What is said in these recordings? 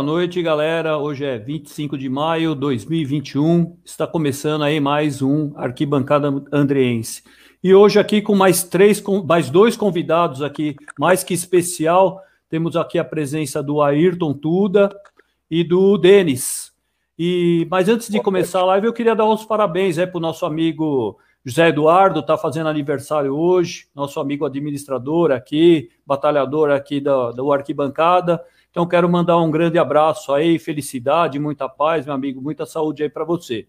Boa noite, galera. Hoje é 25 de maio de 2021. Está começando aí mais um Arquibancada Andreense. E hoje aqui com mais três, mais dois convidados aqui, mais que especial. Temos aqui a presença do Ayrton Tuda e do Denis. E, mas antes de começar a live, eu queria dar uns parabéns para o nosso amigo José Eduardo, está fazendo aniversário hoje, nosso amigo administrador aqui, batalhador aqui da, da Arquibancada. Então, quero mandar um grande abraço aí, felicidade, muita paz, meu amigo, muita saúde aí para você.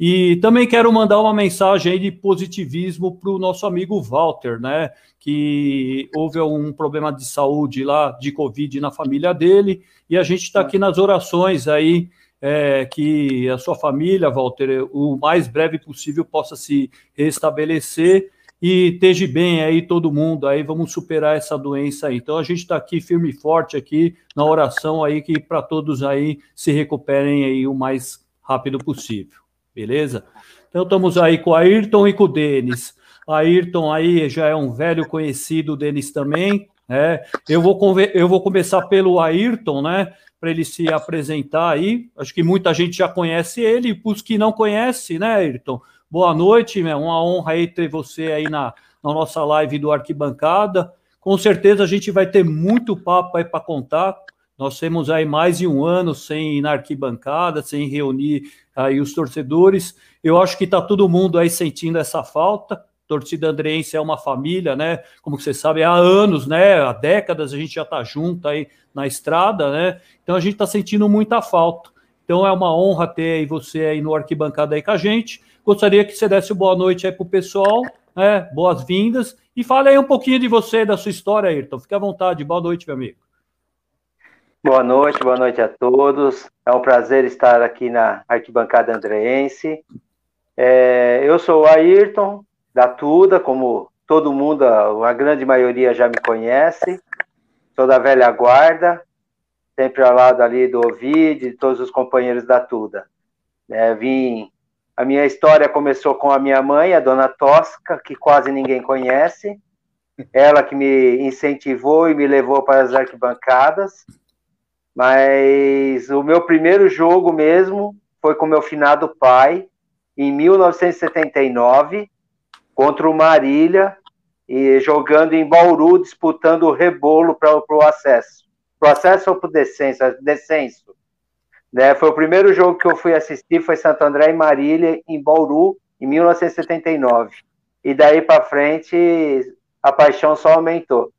E também quero mandar uma mensagem aí de positivismo para o nosso amigo Walter, né? Que houve um problema de saúde lá, de Covid na família dele, e a gente está aqui nas orações aí, é, que a sua família, Walter, o mais breve possível possa se restabelecer e esteja bem aí todo mundo aí, vamos superar essa doença aí. Então a gente está aqui firme e forte aqui na oração aí que para todos aí se recuperem aí o mais rápido possível, beleza? Então estamos aí com o Ayrton e com o Denis. Ayrton aí já é um velho conhecido, o Denis também, né? Eu vou, eu vou começar pelo Ayrton, né? Para ele se apresentar aí. Acho que muita gente já conhece ele, e os que não conhecem, né, Ayrton? Boa noite, meu. uma honra aí ter você aí na, na nossa live do Arquibancada. Com certeza a gente vai ter muito papo aí para contar. Nós temos aí mais de um ano sem ir na arquibancada, sem reunir aí os torcedores. Eu acho que está todo mundo aí sentindo essa falta. Torcida Andreense é uma família, né? Como você sabe, há anos, né? Há décadas a gente já está junto aí na estrada, né? Então a gente está sentindo muita falta. Então é uma honra ter aí você aí no arquibancada aí com a gente. Gostaria que você desse boa noite aí para o pessoal, né? boas-vindas, e fale aí um pouquinho de você, da sua história, Ayrton. Fique à vontade. Boa noite, meu amigo. Boa noite, boa noite a todos. É um prazer estar aqui na Arquibancada Andreense. É, eu sou o Ayrton, da Tuda, como todo mundo, a grande maioria já me conhece. Sou da velha guarda, sempre ao lado ali do Ovid, de todos os companheiros da Tuda. É, vim a minha história começou com a minha mãe, a dona Tosca, que quase ninguém conhece. Ela que me incentivou e me levou para as arquibancadas. Mas o meu primeiro jogo mesmo foi com meu finado pai, em 1979, contra o Marília, e jogando em Bauru, disputando o rebolo para o acesso. Para o acesso ou para o descenso? Descenso. Né? Foi o primeiro jogo que eu fui assistir, foi Santo André e Marília, em Bauru, em 1979. E daí para frente, a paixão só aumentou.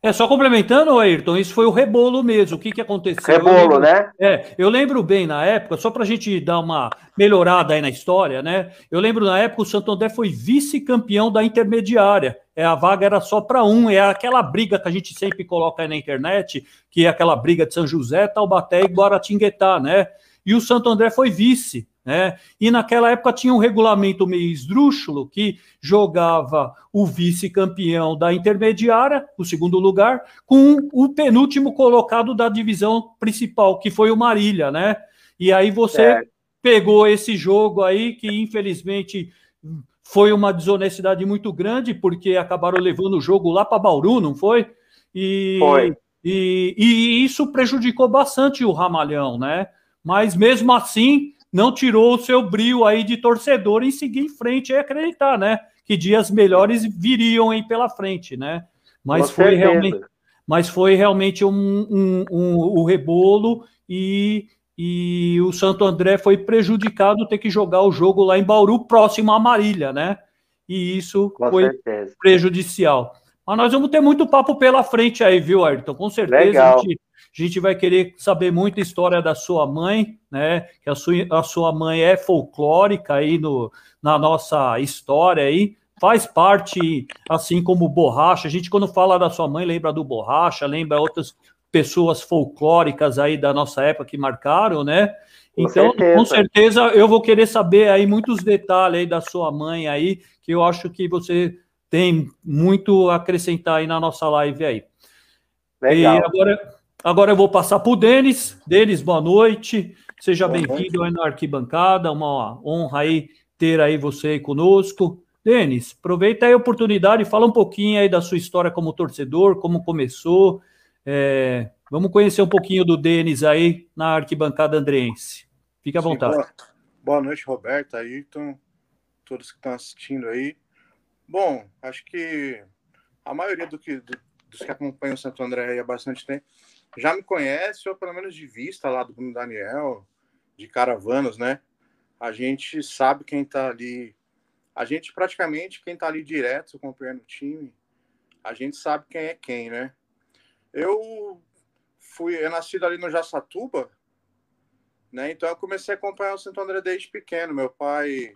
É, só complementando, Ayrton, isso foi o rebolo mesmo. O que, que aconteceu? Rebolo, lembro, né? É, eu lembro bem na época, só para a gente dar uma melhorada aí na história, né? Eu lembro na época o Santo André foi vice-campeão da intermediária. É, a vaga era só para um, é aquela briga que a gente sempre coloca aí na internet, que é aquela briga de São José, Taubaté e Guaratinguetá, né? E o Santo André foi vice. Né? E naquela época tinha um regulamento meio esdrúxulo que jogava o vice-campeão da intermediária, o segundo lugar, com o penúltimo colocado da divisão principal, que foi o Marília, né? E aí você é. pegou esse jogo aí que infelizmente foi uma desonestidade muito grande, porque acabaram levando o jogo lá para Bauru, não foi? E, foi. E, e isso prejudicou bastante o Ramalhão, né? Mas mesmo assim, não tirou o seu brilho aí de torcedor em seguir em frente e acreditar, né? Que dias melhores viriam aí pela frente, né? Mas foi realmente, mas foi realmente um, um, um, um rebolo e, e o Santo André foi prejudicado ter que jogar o jogo lá em Bauru, próximo à Marília, né? E isso Com foi certeza. prejudicial. Mas nós vamos ter muito papo pela frente aí, viu, Ayrton? Com certeza Legal. a gente a gente vai querer saber muito a história da sua mãe, né? Que a sua, a sua mãe é folclórica aí no, na nossa história aí, faz parte, assim como Borracha. A gente, quando fala da sua mãe, lembra do Borracha, lembra outras pessoas folclóricas aí da nossa época que marcaram, né? Com então, certeza. com certeza, eu vou querer saber aí muitos detalhes aí da sua mãe aí, que eu acho que você tem muito a acrescentar aí na nossa live aí. Legal. E agora, Agora eu vou passar para o Denis. Denis, boa noite. Seja bem-vindo aí na arquibancada. Uma honra aí ter aí você aí conosco. Denis, aproveita aí a oportunidade e fala um pouquinho aí da sua história como torcedor, como começou. É, Vamos conhecer um pouquinho do Denis aí na arquibancada andreense. Fique à vontade. Sim, boa, boa, noite, Roberto, Ayrton, todos que estão assistindo aí. Bom, acho que a maioria do que, do, dos que acompanham o Santo André aí há bastante tempo já me conhece, ou pelo menos de vista lá do Bruno Daniel, de Caravanos, né? A gente sabe quem está ali. A gente praticamente, quem está ali direto acompanhando o time, a gente sabe quem é quem, né? Eu fui, eu nascido ali no Jaçatuba, né? Então eu comecei a acompanhar o Santo André desde pequeno. Meu pai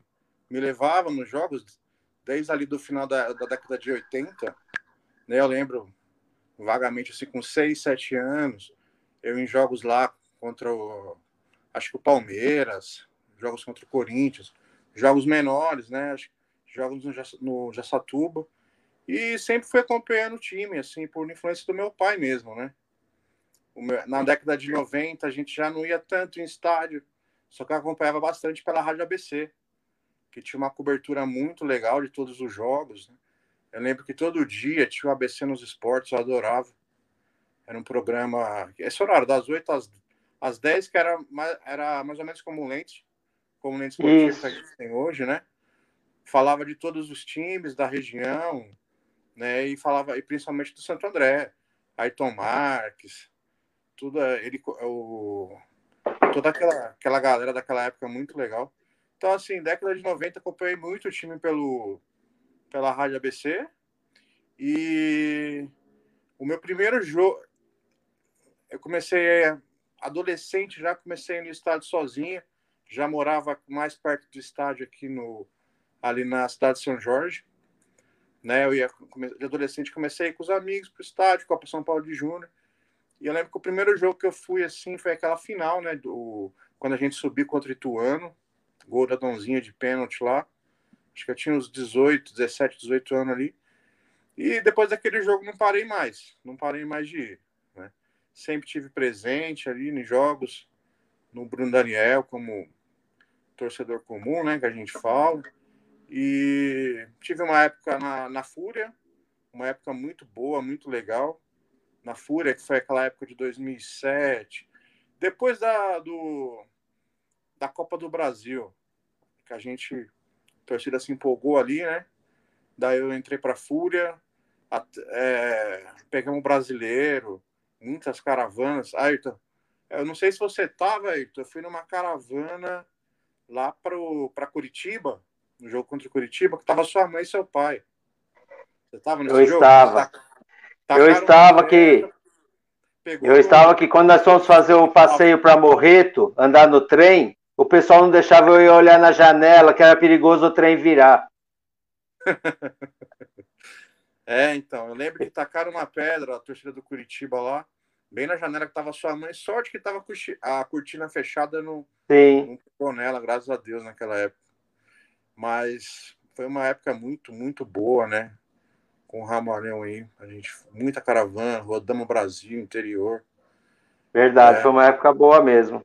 me levava nos jogos desde ali do final da, da década de 80, né? Eu lembro vagamente assim com 6, 7 anos, eu em jogos lá contra o acho que o Palmeiras, jogos contra o Corinthians, jogos menores, né? Jogos no, no. E sempre fui acompanhando o time, assim, por influência do meu pai mesmo, né? na década de 90 a gente já não ia tanto em estádio, só que acompanhava bastante pela Rádio ABC, que tinha uma cobertura muito legal de todos os jogos. Né? Eu lembro que todo dia tinha o ABC nos esportes, eu adorava. Era um programa. Esse horário, das 8 às, às 10, que era, era mais ou menos como Lente, como o Lente Esportivo que a gente tem hoje, né? Falava de todos os times da região, né? E falava, e principalmente do Santo André, Ayrton Marques, tudo é, ele o toda aquela aquela galera daquela época muito legal. Então assim, década de 90 acompanhei muito o time pelo pela Rádio ABC e o meu primeiro jogo eu comecei adolescente já comecei no estádio sozinho, já morava mais perto do estádio aqui no ali na cidade de São Jorge. Né, eu ia de adolescente comecei com os amigos para o estádio, Copa São Paulo de Júnior. E eu lembro que o primeiro jogo que eu fui assim foi aquela final, né? Do, quando a gente subiu contra o Ituano, gol da Donzinha de pênalti lá. Acho que eu tinha uns 18, 17, 18 anos ali. E depois daquele jogo não parei mais. Não parei mais de ir. Né? Sempre tive presente ali nos jogos, no Bruno Daniel, como torcedor comum, né? Que a gente fala. E tive uma época na, na Fúria, uma época muito boa, muito legal na Fúria, que foi aquela época de 2007. Depois da, do, da Copa do Brasil, que a gente, torcida se empolgou ali, né? Daí eu entrei para Fúria, é, pegamos o brasileiro, muitas caravanas. Ayrton, eu não sei se você estava, Ayrton, eu fui numa caravana lá para Curitiba, no jogo contra Curitiba, que tava sua mãe e seu pai. Você estava nesse eu jogo? Estava. Eu estava aqui. Eu estava aqui quando nós fomos fazer o passeio para Morreto, andar no trem, o pessoal não deixava eu ir olhar na janela, que era perigoso o trem virar. é, então, eu lembro que tacaram uma pedra, a torcida do Curitiba lá, bem na janela que estava sua mãe. Sorte que estava a cortina fechada no, Sim. não nela, graças a Deus, naquela época. Mas foi uma época muito, muito boa, né? com o Ramalhão aí. A gente, muita caravana, rodamos o Brasil, interior. Verdade, é. foi uma época boa mesmo.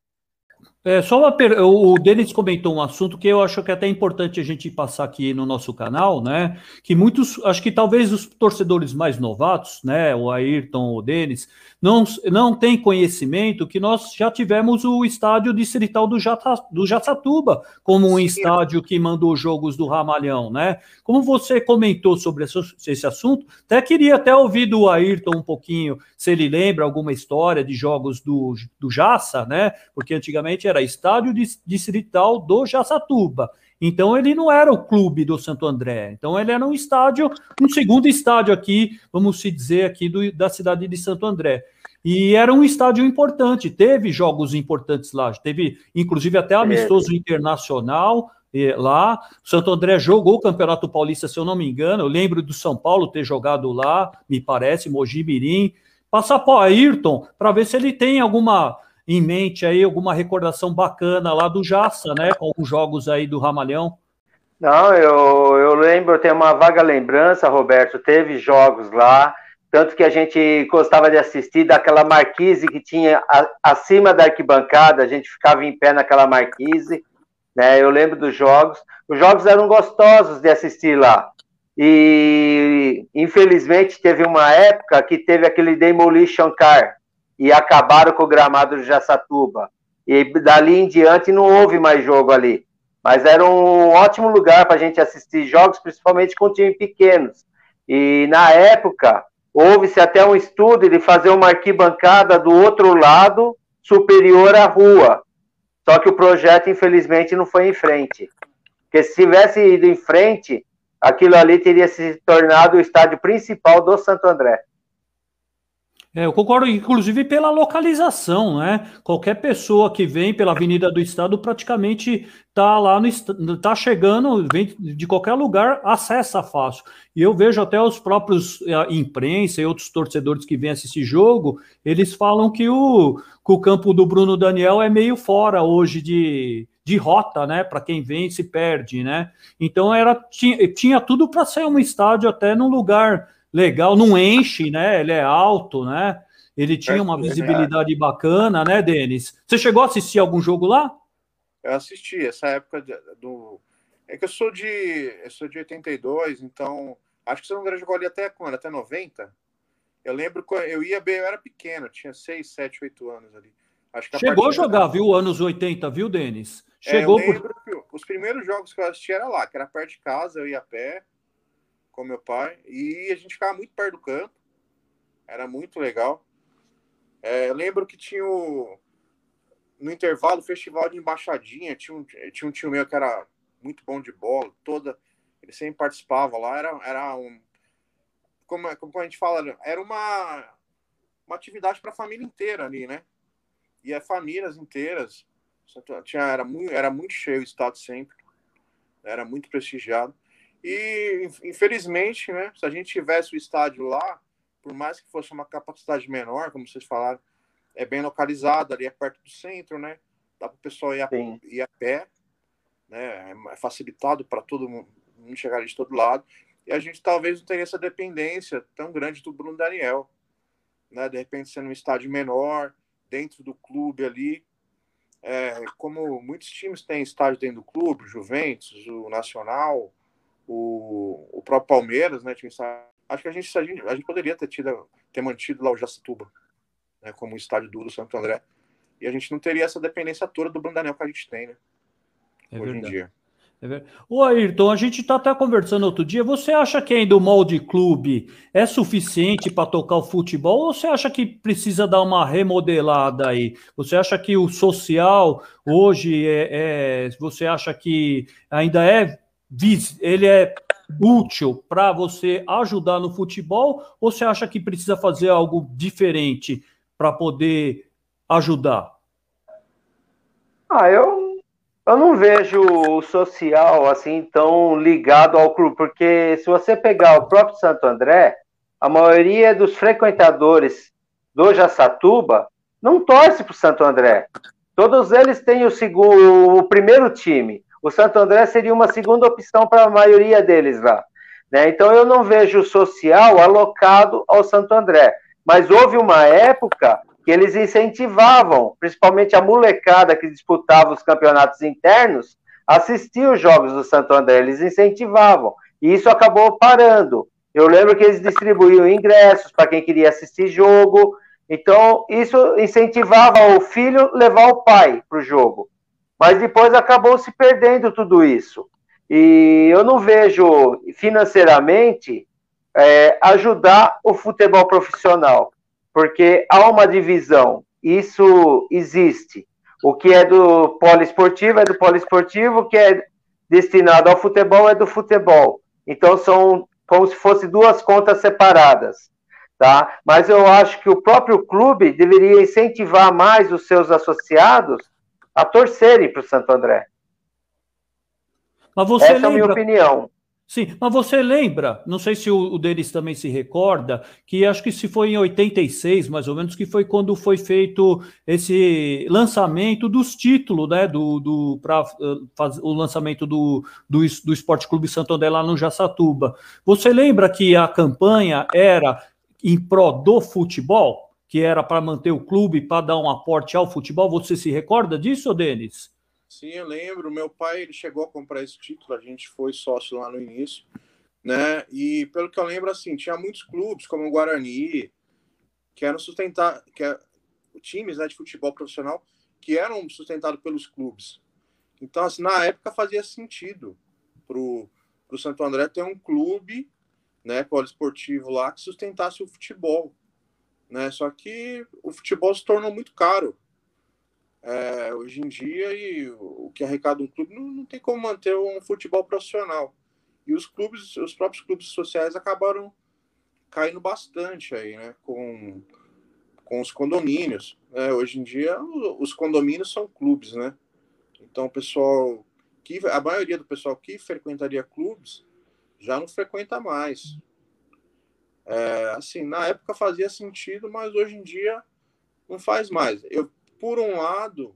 É, só uma per... O Denis comentou um assunto que eu acho que é até importante a gente passar aqui no nosso canal, né? Que muitos, acho que talvez os torcedores mais novatos, né? O Ayrton, o Denis, não, não têm conhecimento que nós já tivemos o estádio distrital do, Jata, do Jaçatuba como um Sim. estádio que mandou jogos do Ramalhão, né? Como você comentou sobre esse assunto, até queria até ouvir do Ayrton um pouquinho, se ele lembra alguma história de jogos do, do Jaça, né? Porque antigamente era era estádio distrital do Jaçatuba. Então ele não era o clube do Santo André. Então ele era um estádio, um segundo estádio aqui, vamos se dizer aqui do, da cidade de Santo André. E era um estádio importante, teve jogos importantes lá, teve inclusive até amistoso internacional eh, lá. O Santo André jogou o Campeonato Paulista, se eu não me engano. Eu lembro do São Paulo ter jogado lá, me parece, Mogi Mirim. Passar para o Ayrton para ver se ele tem alguma em mente aí alguma recordação bacana lá do Jaça, né? Com os jogos aí do Ramalhão. Não, eu, eu lembro, eu tenho uma vaga lembrança, Roberto, teve jogos lá, tanto que a gente gostava de assistir daquela marquise que tinha a, acima da arquibancada, a gente ficava em pé naquela marquise, né? Eu lembro dos jogos. Os jogos eram gostosos de assistir lá. E infelizmente teve uma época que teve aquele Demolition Car, e acabaram com o gramado de Jaçatuba. E dali em diante não houve mais jogo ali. Mas era um ótimo lugar para a gente assistir jogos, principalmente com times pequenos. E na época, houve-se até um estudo de fazer uma arquibancada do outro lado, superior à rua. Só que o projeto, infelizmente, não foi em frente. Porque se tivesse ido em frente, aquilo ali teria se tornado o estádio principal do Santo André. É, eu concordo, inclusive, pela localização, né? Qualquer pessoa que vem pela Avenida do Estado praticamente está lá no está chegando, vem de qualquer lugar, acessa fácil. E eu vejo até os próprios a imprensa e outros torcedores que vêm assistir jogo, eles falam que o, que o campo do Bruno Daniel é meio fora hoje de, de rota, né? Para quem vem se perde, né? Então era tinha, tinha tudo para ser um estádio até num lugar legal, não enche, né? Ele é alto, né? Ele tinha uma visibilidade bacana, né, Denis? Você chegou a assistir algum jogo lá? Eu assisti, essa época do. É que eu sou de. Eu sou de 82, então. Acho que você não jogou ali até quando? Até 90? Eu lembro quando eu ia bem, eu era pequeno, tinha 6, 7, 8 anos ali. Acho que Chegou a jogar, viu? Anos 80, viu, Denis? Chegou é, eu lembro por... que os primeiros jogos que eu assisti era lá, que era perto de casa, eu ia a pé com meu pai, e a gente ficava muito perto do campo, era muito legal. É, eu lembro que tinha o, no intervalo o festival de embaixadinha, tinha um, tinha um tio meu que era muito bom de bola, toda, ele sempre participava lá, era, era um, como, como a gente fala, era uma, uma atividade para a família inteira ali, né? E as famílias inteiras, tinha, era, muito, era muito cheio o estado sempre, era muito prestigiado. E, infelizmente, né, se a gente tivesse o estádio lá, por mais que fosse uma capacidade menor, como vocês falaram, é bem localizado, ali é perto do centro, né? Dá para o pessoal ir a, ir a pé, né? É facilitado para todo mundo chegar de todo lado. E a gente talvez não tenha essa dependência tão grande do Bruno Daniel, né? De repente sendo um estádio menor, dentro do clube ali, é, como muitos times têm estádio dentro do clube, Juventus, o Nacional, o, o próprio Palmeiras, né? Tinha acho que a gente, a gente, a gente poderia ter, tido, ter mantido lá o Jacituba, né? Como o estádio do Santo André. E a gente não teria essa dependência toda do Bruno que a gente tem, né? É hoje verdade. em dia. É Ô Ayrton, a gente está até conversando outro dia. Você acha que ainda o molde clube é suficiente para tocar o futebol ou você acha que precisa dar uma remodelada aí? Você acha que o social hoje é, é você acha que ainda é ele é útil para você ajudar no futebol ou você acha que precisa fazer algo diferente para poder ajudar? Ah, eu, eu não vejo o social assim tão ligado ao clube, porque se você pegar o próprio Santo André, a maioria dos frequentadores do Jaçatuba não torce para o Santo André. Todos eles têm o, segundo, o primeiro time o Santo André seria uma segunda opção para a maioria deles lá. Né? Então eu não vejo o social alocado ao Santo André. Mas houve uma época que eles incentivavam, principalmente a molecada que disputava os campeonatos internos, assistir os jogos do Santo André. Eles incentivavam. E isso acabou parando. Eu lembro que eles distribuíam ingressos para quem queria assistir jogo. Então, isso incentivava o filho levar o pai para o jogo. Mas depois acabou se perdendo tudo isso. E eu não vejo financeiramente é, ajudar o futebol profissional, porque há uma divisão, isso existe. O que é do poliesportivo é do poliesportivo, o que é destinado ao futebol é do futebol. Então são como se fossem duas contas separadas. Tá? Mas eu acho que o próprio clube deveria incentivar mais os seus associados a torcerem para o Santo André. Mas você Essa lembra... é a minha opinião. Sim, mas você lembra, não sei se o, o deles também se recorda, que acho que se foi em 86, mais ou menos, que foi quando foi feito esse lançamento dos títulos, né, do, do para uh, o lançamento do, do, do Esporte Clube Santo André lá no Jaçatuba. Você lembra que a campanha era em pró do futebol? Que era para manter o clube, para dar um aporte ao futebol. Você se recorda disso, Denis? Sim, eu lembro. Meu pai ele chegou a comprar esse título, a gente foi sócio lá no início, né? E pelo que eu lembro, assim, tinha muitos clubes, como o Guarani, que eram sustentar, que, é, times né, de futebol profissional que eram sustentados pelos clubes. Então, assim, na época fazia sentido para o Santo André ter um clube né, poliesportivo lá que sustentasse o futebol. Né? Só que o futebol se tornou muito caro. É, hoje em dia, e o que arrecada um clube não, não tem como manter um futebol profissional. E os clubes, os próprios clubes sociais acabaram caindo bastante aí, né? Com, com os condomínios. É, hoje em dia, os condomínios são clubes, né? Então, o pessoal que a maioria do pessoal que frequentaria clubes já não frequenta mais. É, assim, na época fazia sentido, mas hoje em dia não faz mais. Eu, por um lado,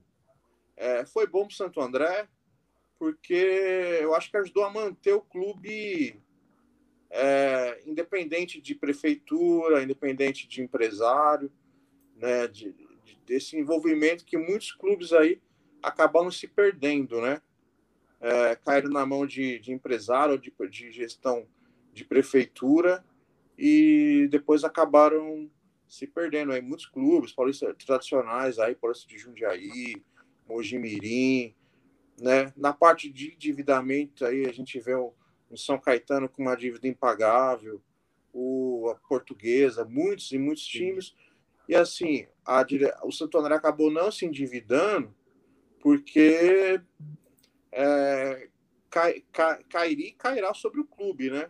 é, foi bom para Santo André, porque eu acho que ajudou a manter o clube é, independente de prefeitura, independente de empresário, né, de, de, desse envolvimento que muitos clubes aí acabaram se perdendo, né? É, caíram na mão de, de empresário, de, de gestão de prefeitura e depois acabaram se perdendo aí muitos clubes paulistas tradicionais aí, Paulista de Jundiaí, Mojimirim, né? Na parte de endividamento aí a gente vê o, o São Caetano com uma dívida impagável, o a Portuguesa, muitos e muitos times. E assim, a, o Santo André acabou não se endividando porque é, cai, cai, cairia cairá sobre o clube, né?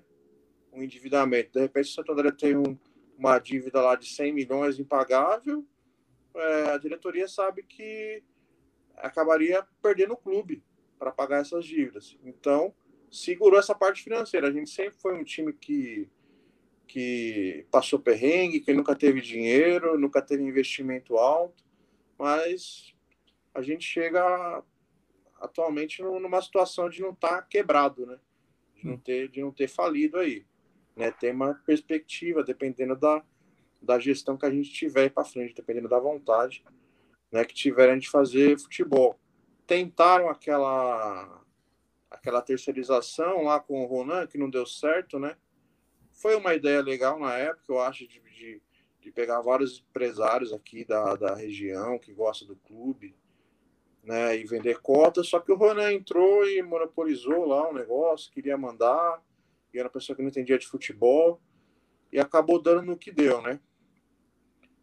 Um endividamento. De repente, o Santo André tem um, uma dívida lá de 100 milhões impagável, é, a diretoria sabe que acabaria perdendo o clube para pagar essas dívidas. Então, segurou essa parte financeira. A gente sempre foi um time que, que passou perrengue, que nunca teve dinheiro, nunca teve investimento alto, mas a gente chega atualmente numa situação de não estar tá quebrado, né? De não ter, de não ter falido aí. Né? Tem uma perspectiva, dependendo da, da gestão que a gente tiver para frente, dependendo da vontade né, que tiverem de fazer futebol. Tentaram aquela aquela terceirização lá com o Ronan, que não deu certo, né? Foi uma ideia legal na época, eu acho, de, de, de pegar vários empresários aqui da, da região que gostam do clube, né, e vender cotas, só que o Ronan entrou e monopolizou lá o negócio, queria mandar, e era uma pessoa que não entendia de futebol, e acabou dando no que deu, né?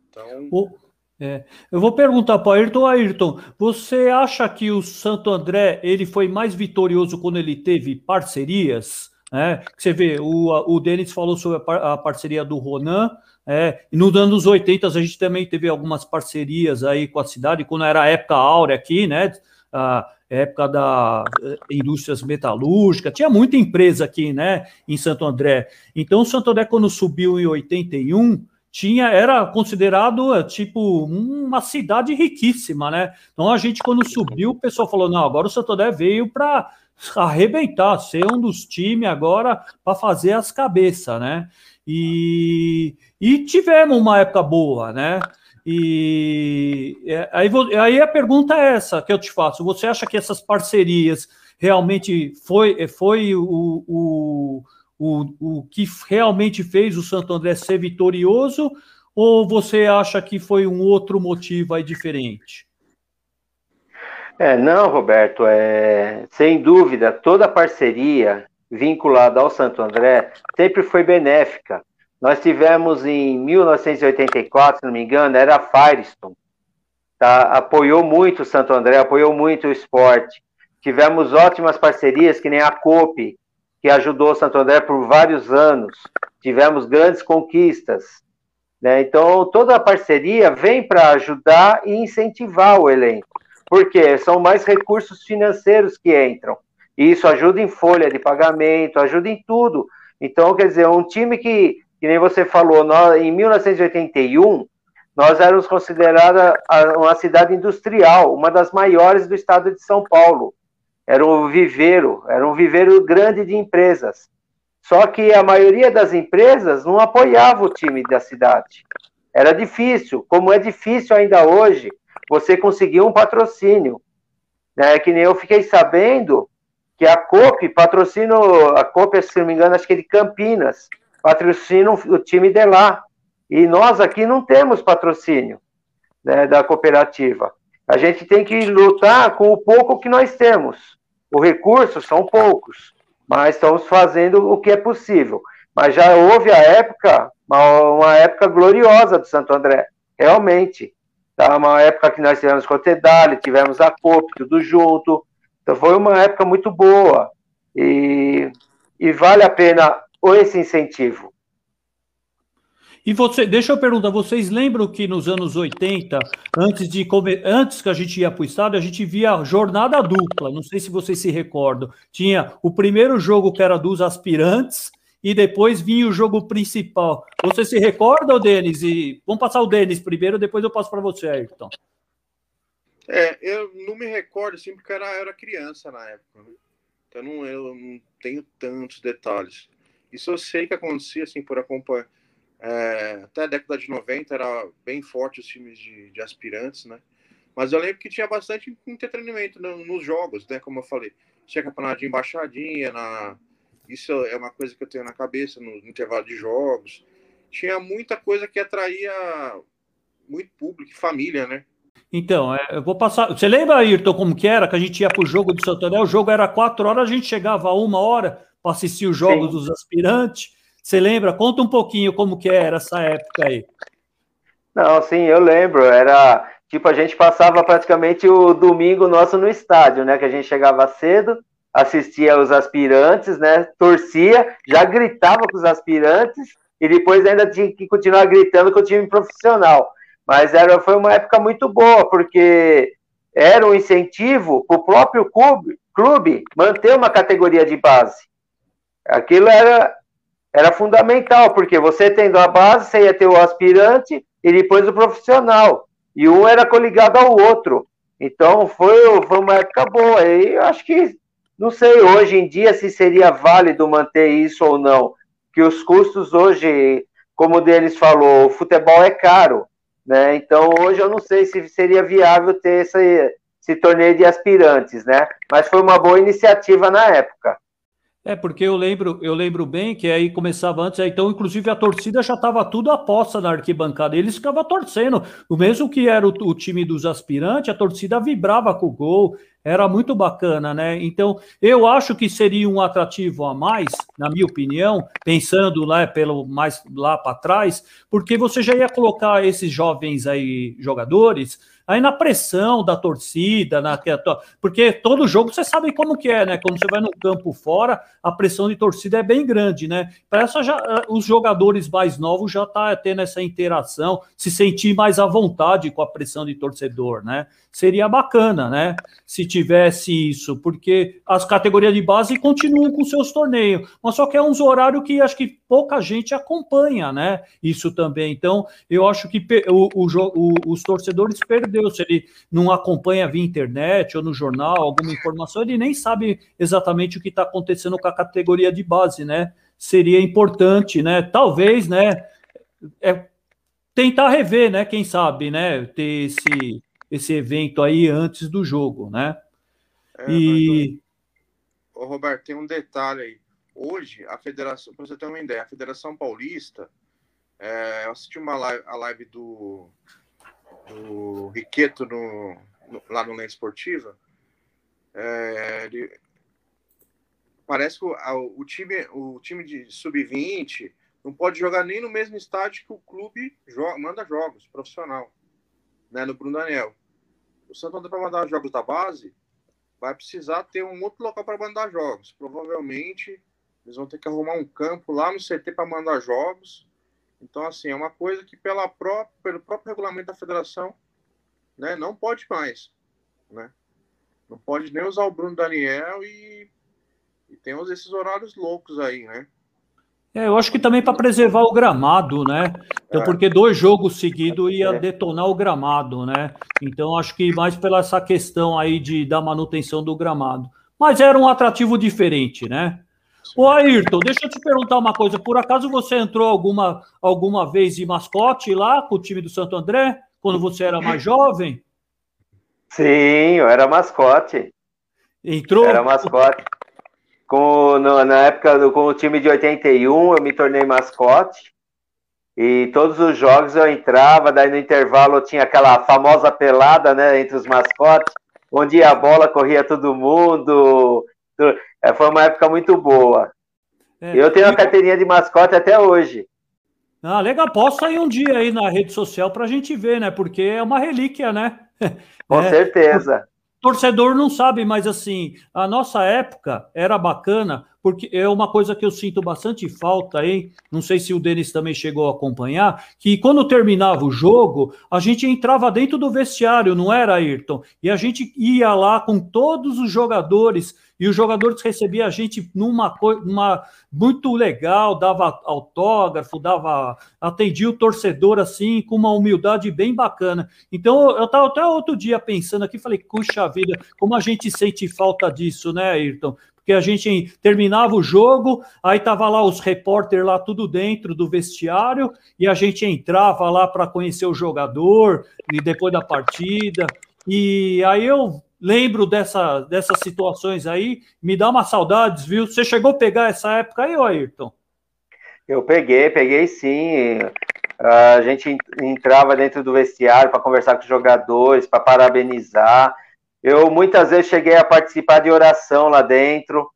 Então... O é. Eu vou perguntar para o Ayrton, Ayrton, você acha que o Santo André ele foi mais vitorioso quando ele teve parcerias? É, você vê, o, o Denis falou sobre a, parceria do Ronan, é, e nos anos 80 a gente também teve algumas parcerias aí com a cidade, quando era a época áurea aqui, né? A época da eh, indústrias metalúrgicas, tinha muita empresa aqui, né, em Santo André. Então, Santo André, quando subiu em 81, tinha era considerado é, tipo uma cidade riquíssima, né? Então a gente quando subiu, o pessoal falou: "Não, agora o Santo André veio para arrebentar, ser um dos times agora para fazer as cabeças, né? E, e tivemos uma época boa, né? E é, aí, aí a pergunta é essa que eu te faço: você acha que essas parcerias realmente foi, foi o, o o, o que realmente fez o Santo André ser vitorioso, ou você acha que foi um outro motivo aí diferente? É, não, Roberto, é, sem dúvida, toda parceria vinculada ao Santo André sempre foi benéfica. Nós tivemos em 1984, se não me engano, era a Firestone, tá? apoiou muito o Santo André, apoiou muito o esporte. Tivemos ótimas parcerias, que nem a COPE, que ajudou Santo André por vários anos. Tivemos grandes conquistas. Né? Então, toda a parceria vem para ajudar e incentivar o elenco, porque são mais recursos financeiros que entram. E isso ajuda em folha de pagamento, ajuda em tudo. Então, quer dizer, um time que, que nem você falou, nós, em 1981, nós éramos considerados uma cidade industrial, uma das maiores do estado de São Paulo era um viveiro, era um viveiro grande de empresas. Só que a maioria das empresas não apoiava o time da cidade. Era difícil, como é difícil ainda hoje, você conseguir um patrocínio. É que nem eu fiquei sabendo que a COP patrocina, a COP, se não me engano, acho que é de Campinas, patrocina o time de lá. E nós aqui não temos patrocínio. né, da cooperativa. A gente tem que lutar com o pouco que nós temos. Os recursos são poucos, mas estamos fazendo o que é possível. Mas já houve a época, uma, uma época gloriosa do Santo André, realmente. Tá? Uma época que nós tivemos Cotedale, tivemos a COP, tudo junto. Então foi uma época muito boa. E, e vale a pena esse incentivo. E você, deixa eu perguntar, vocês lembram que nos anos 80, antes, de, antes que a gente ia para o estádio, a gente via jornada dupla, não sei se vocês se recordam. Tinha o primeiro jogo que era dos aspirantes e depois vinha o jogo principal. Você se recorda, Denis? E vamos passar o Denis primeiro, depois eu passo para você, Ayrton. É, eu não me recordo, assim, porque eu era, eu era criança na época. Né? Então não, eu não tenho tantos detalhes. Isso eu sei que acontecia, assim, por acompanhar é, até a década de 90 era bem forte os times de, de, aspirantes, né? Mas eu lembro que tinha bastante entretenimento no, nos jogos, né? Como eu falei, tinha campeonato de embaixadinha, na... isso é uma coisa que eu tenho na cabeça no, no intervalo de jogos. Tinha muita coisa que atraía muito público, família, né? Então, é, eu vou passar. Você lembra, Ayrton, como que era? Que a gente ia para o jogo do Santander, o jogo era quatro horas, a gente chegava a uma hora para assistir os jogos Sim. dos aspirantes. Você lembra? Conta um pouquinho como que era essa época aí. Não, sim, eu lembro. Era tipo a gente passava praticamente o domingo nosso no estádio, né? Que a gente chegava cedo, assistia os aspirantes, né? Torcia, já gritava com os aspirantes e depois ainda tinha que continuar gritando com o time profissional. Mas era, foi uma época muito boa, porque era um incentivo para o próprio clube, clube manter uma categoria de base. Aquilo era, era fundamental, porque você tendo a base, você ia ter o aspirante e depois o profissional. E um era coligado ao outro. Então foi, foi uma época boa. E eu acho que, não sei hoje em dia se seria válido manter isso ou não. Que os custos hoje, como o deles falou, o futebol é caro. Né? Então hoje eu não sei se seria viável ter esse, esse torneio de aspirantes, né? Mas foi uma boa iniciativa na época. É, porque eu lembro, eu lembro bem que aí começava antes, então, inclusive, a torcida já estava tudo aposta na arquibancada. Eles ficavam torcendo. O mesmo que era o, o, time dos aspirantes, a torcida vibrava com o gol, era muito bacana, né? Então, eu acho que seria um atrativo a mais, na minha opinião, pensando lá pelo mais lá para trás, porque você já ia colocar esses jovens aí jogadores Aí na pressão da torcida, na, porque todo jogo você sabe como que é, né? Quando você vai no campo fora, a pressão de torcida é bem grande, né? Para já eh, os jogadores mais novos já tá tendo essa interação, se sentir mais à vontade com a pressão de torcedor, né? Seria bacana, né? Se tivesse isso, porque as categorias de base continuam com seus torneios, mas só que é uns horários que acho que pouca gente acompanha, né? Isso também. Então, eu acho que o, o, o, os torcedores entendeu? Se ele não acompanha via internet ou no jornal alguma informação, ele nem sabe exatamente o que está acontecendo com a categoria de base, né? Seria importante, né? Talvez, né? É, tentar rever, né? Quem sabe, né? Ter esse, esse evento aí antes do jogo, né? É, e. Ô, Roberto, tem um detalhe aí. Hoje, a federação, para você ter uma ideia, a Federação Paulista, é, eu assisti uma live, a live do do Riqueto no, no, lá no Lente Esportiva, é, ele, parece que o, o, time, o time de sub-20 não pode jogar nem no mesmo estádio que o clube joga, manda jogos, profissional, né, no Bruno Daniel. O Santo André para mandar jogos da base vai precisar ter um outro local para mandar jogos. Provavelmente eles vão ter que arrumar um campo lá no CT para mandar jogos então, assim, é uma coisa que pela própria, pelo próprio regulamento da federação né, não pode mais. Né? Não pode nem usar o Bruno Daniel e, e temos esses horários loucos aí, né? É, eu acho que também para preservar o gramado, né? Então, é. porque dois jogos seguidos ia é. detonar o gramado, né? Então, acho que mais pela essa questão aí de da manutenção do gramado. Mas era um atrativo diferente, né? Ô Ayrton, deixa eu te perguntar uma coisa. Por acaso você entrou alguma, alguma vez de mascote lá com o time do Santo André, quando você era mais jovem? Sim, eu era mascote. Entrou? Era mascote. Com, no, na época do, com o time de 81, eu me tornei mascote. E todos os jogos eu entrava, daí no intervalo tinha aquela famosa pelada, né, entre os mascotes, onde a bola corria todo mundo. É, foi uma época muito boa. É, eu tenho a carteirinha de mascote até hoje. Ah, legal. Posso sair um dia aí na rede social para a gente ver, né? Porque é uma relíquia, né? Com é, certeza. Torcedor não sabe, mas assim, a nossa época era bacana, porque é uma coisa que eu sinto bastante falta aí. Não sei se o Denis também chegou a acompanhar, que quando terminava o jogo, a gente entrava dentro do vestiário, não era, Ayrton? E a gente ia lá com todos os jogadores e os jogadores recebiam a gente numa coisa muito legal, dava autógrafo, dava atendia o torcedor assim com uma humildade bem bacana. Então eu estava até outro dia pensando aqui, falei, puxa vida, como a gente sente falta disso, né, Ayrton? Porque a gente terminava o jogo, aí tava lá os repórteres lá tudo dentro do vestiário e a gente entrava lá para conhecer o jogador e depois da partida. E aí eu lembro dessa, dessas situações aí, me dá uma saudades, viu? Você chegou a pegar essa época aí, Ayrton? Eu peguei, peguei sim. A gente entrava dentro do vestiário para conversar com os jogadores, para parabenizar. Eu muitas vezes cheguei a participar de oração lá dentro,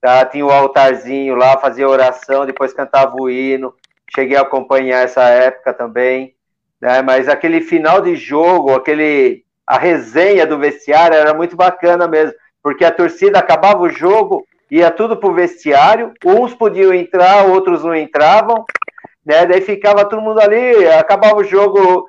tá? tinha o altarzinho lá, fazia oração, depois cantava o hino. Cheguei a acompanhar essa época também, né? Mas aquele final de jogo, aquele a resenha do vestiário era muito bacana mesmo, porque a torcida acabava o jogo, ia tudo pro vestiário, uns podiam entrar, outros não entravam, né? Daí ficava todo mundo ali, acabava o jogo,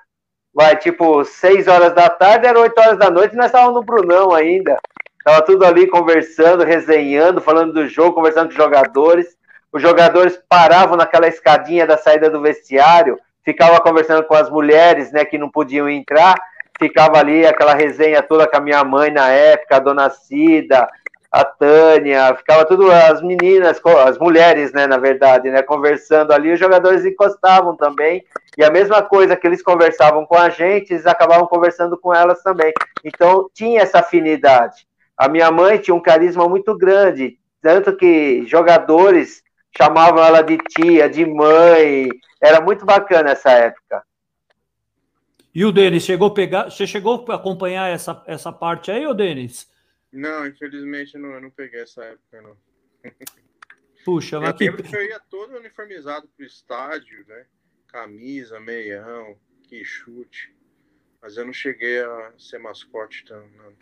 vai, tipo, seis horas da tarde, era oito horas da noite, nós estávamos no Brunão ainda. Tava tudo ali conversando, resenhando, falando do jogo, conversando com os jogadores. Os jogadores paravam naquela escadinha da saída do vestiário, ficava conversando com as mulheres, né, que não podiam entrar, ficava ali aquela resenha toda com a minha mãe na época, a dona Cida, a Tânia, ficava tudo as meninas, as mulheres, né, na verdade, né, conversando ali, os jogadores encostavam também, e a mesma coisa que eles conversavam com a gente, eles acabavam conversando com elas também. Então, tinha essa afinidade. A minha mãe tinha um carisma muito grande, tanto que jogadores chamavam ela de tia, de mãe, era muito bacana essa época. E o Denis, chegou pegar, você chegou a acompanhar essa, essa parte aí, ô Denis? Não, infelizmente não, eu não peguei essa época, não. Puxa, mas que... que eu ia todo uniformizado pro estádio, né? Camisa, meião, que chute. Mas eu não cheguei a ser mascote tão, não.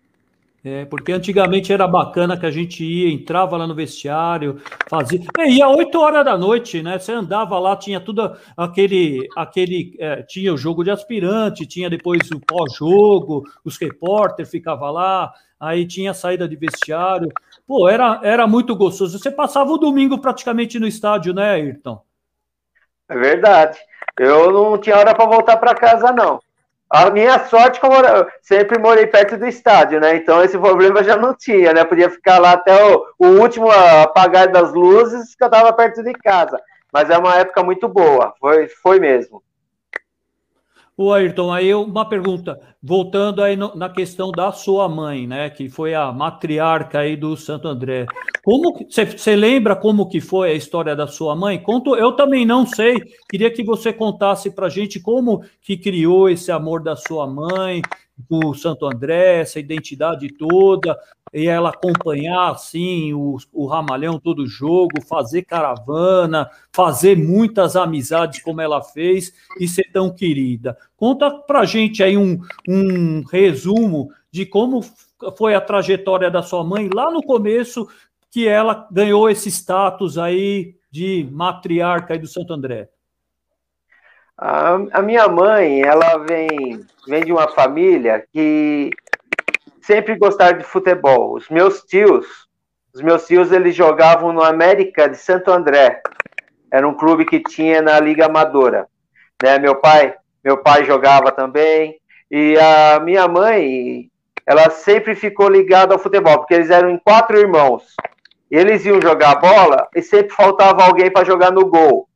É, porque antigamente era bacana que a gente ia, entrava lá no vestiário, fazia. É, ia 8 horas da noite, né? Você andava lá, tinha tudo aquele. aquele é, tinha o jogo de aspirante, tinha depois o pós-jogo, os repórteres ficavam lá, aí tinha saída de vestiário. Pô, era, era muito gostoso. Você passava o domingo praticamente no estádio, né, Ayrton? É verdade. Eu não tinha hora para voltar para casa, não. A minha sorte, como eu sempre morei perto do estádio, né? Então esse problema já não tinha, né? Podia ficar lá até o, o último apagar das luzes que eu estava perto de casa. Mas é uma época muito boa, foi, foi mesmo. O Ayrton, aí uma pergunta, voltando aí no, na questão da sua mãe, né, que foi a matriarca aí do Santo André. Como você lembra como que foi a história da sua mãe? Conto, eu também não sei. Queria que você contasse para gente como que criou esse amor da sua mãe, do Santo André, essa identidade toda, e ela acompanhar assim o, o Ramalhão todo jogo, fazer caravana, fazer muitas amizades como ela fez e ser tão querida. Conta pra gente aí um, um resumo de como foi a trajetória da sua mãe lá no começo, que ela ganhou esse status aí de matriarca aí do Santo André. A, a minha mãe, ela vem, vem de uma família que sempre gostaram de futebol. Os meus tios, os meus tios, eles jogavam no América de Santo André. Era um clube que tinha na Liga Amadora. Né? Meu pai, meu pai jogava também. E a minha mãe, ela sempre ficou ligada ao futebol, porque eles eram em quatro irmãos. Eles iam jogar bola e sempre faltava alguém para jogar no gol.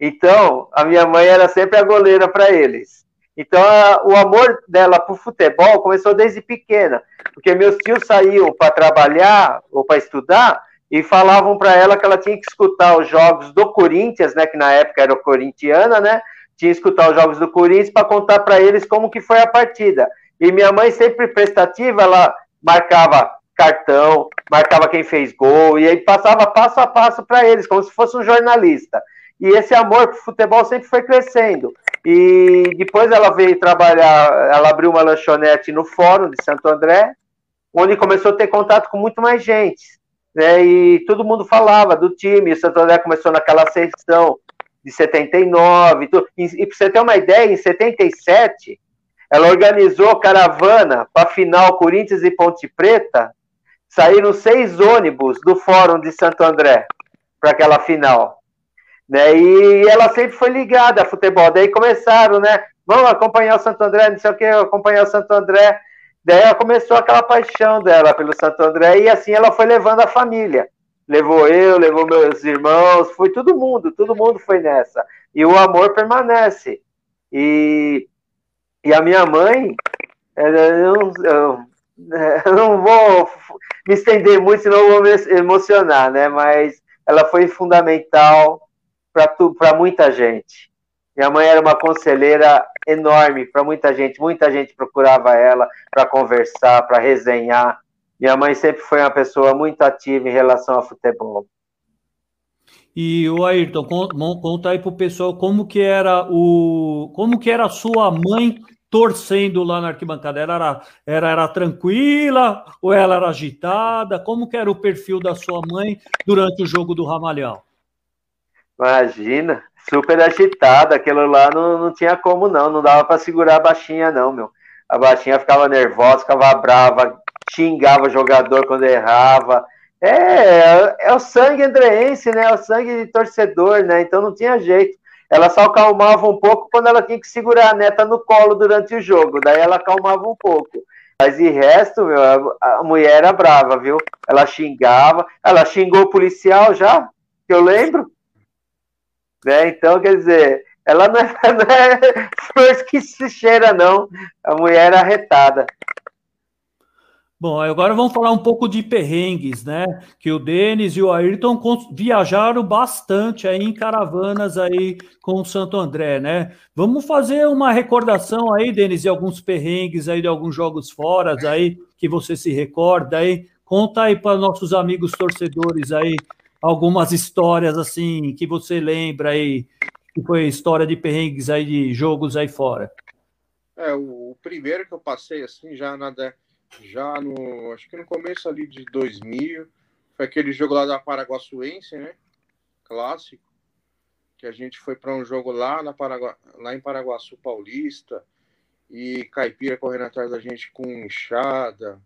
Então, a minha mãe era sempre a goleira para eles. Então, a, o amor dela por futebol começou desde pequena, porque meus tios saíam para trabalhar ou para estudar e falavam para ela que ela tinha que escutar os jogos do Corinthians, né, que na época era o corintiana, né, tinha que escutar os jogos do Corinthians para contar para eles como que foi a partida. E minha mãe sempre prestativa, ela marcava cartão, marcava quem fez gol e aí passava passo a passo para eles, como se fosse um jornalista. E esse amor pro futebol sempre foi crescendo. E depois ela veio trabalhar, ela abriu uma lanchonete no Fórum de Santo André, onde começou a ter contato com muito mais gente. Né, e todo mundo falava do time. O Santo André começou naquela sessão de 79. E, e para você ter uma ideia, em 77, ela organizou caravana para a final Corinthians e Ponte Preta. Saíram seis ônibus do Fórum de Santo André para aquela final. Né? E ela sempre foi ligada a futebol. Daí começaram, né? Vamos acompanhar o Santo André, não sei o que, acompanhar o Santo André. Daí ela começou aquela paixão dela pelo Santo André e assim ela foi levando a família. Levou eu, levou meus irmãos, foi todo mundo, todo mundo foi nessa. E o amor permanece. E, e a minha mãe, eu, eu, eu não vou me estender muito, senão eu vou me emocionar, né? Mas ela foi fundamental para muita gente. Minha mãe era uma conselheira enorme para muita gente, muita gente procurava ela para conversar, para resenhar. Minha mãe sempre foi uma pessoa muito ativa em relação ao futebol. E o Ayrton, conta aí para o pessoal como que era o, como que era a sua mãe torcendo lá na arquibancada. Ela era, era, era tranquila ou ela era agitada? Como que era o perfil da sua mãe durante o jogo do Ramalhão? Imagina, super agitada, aquilo lá não, não tinha como não, não dava para segurar a baixinha não, meu. A baixinha ficava nervosa, ficava brava, xingava o jogador quando errava. É, é, é o sangue andreense, né? É o sangue de torcedor, né? Então não tinha jeito. Ela só acalmava um pouco quando ela tinha que segurar a neta no colo durante o jogo. Daí ela acalmava um pouco. Mas de resto, meu, a, a mulher era brava, viu? Ela xingava. Ela xingou o policial já, que eu lembro. Né? Então, quer dizer, ela não é, não é que se cheira, não. A mulher era arretada. Bom, agora vamos falar um pouco de perrengues, né? Que o Denis e o Ayrton viajaram bastante aí em caravanas aí com o Santo André, né? Vamos fazer uma recordação aí, Denis, de alguns perrengues aí, de alguns jogos fora aí, que você se recorda aí. Conta aí para nossos amigos torcedores aí algumas histórias assim que você lembra aí, que foi história de perrengues aí de jogos aí fora? É, o, o primeiro que eu passei assim já na já no, acho que no começo ali de 2000, foi aquele jogo lá da Paraguaçuense, né? Clássico, que a gente foi para um jogo lá na Paragua, lá em Paraguaçu Paulista e caipira correndo atrás da gente com enxada,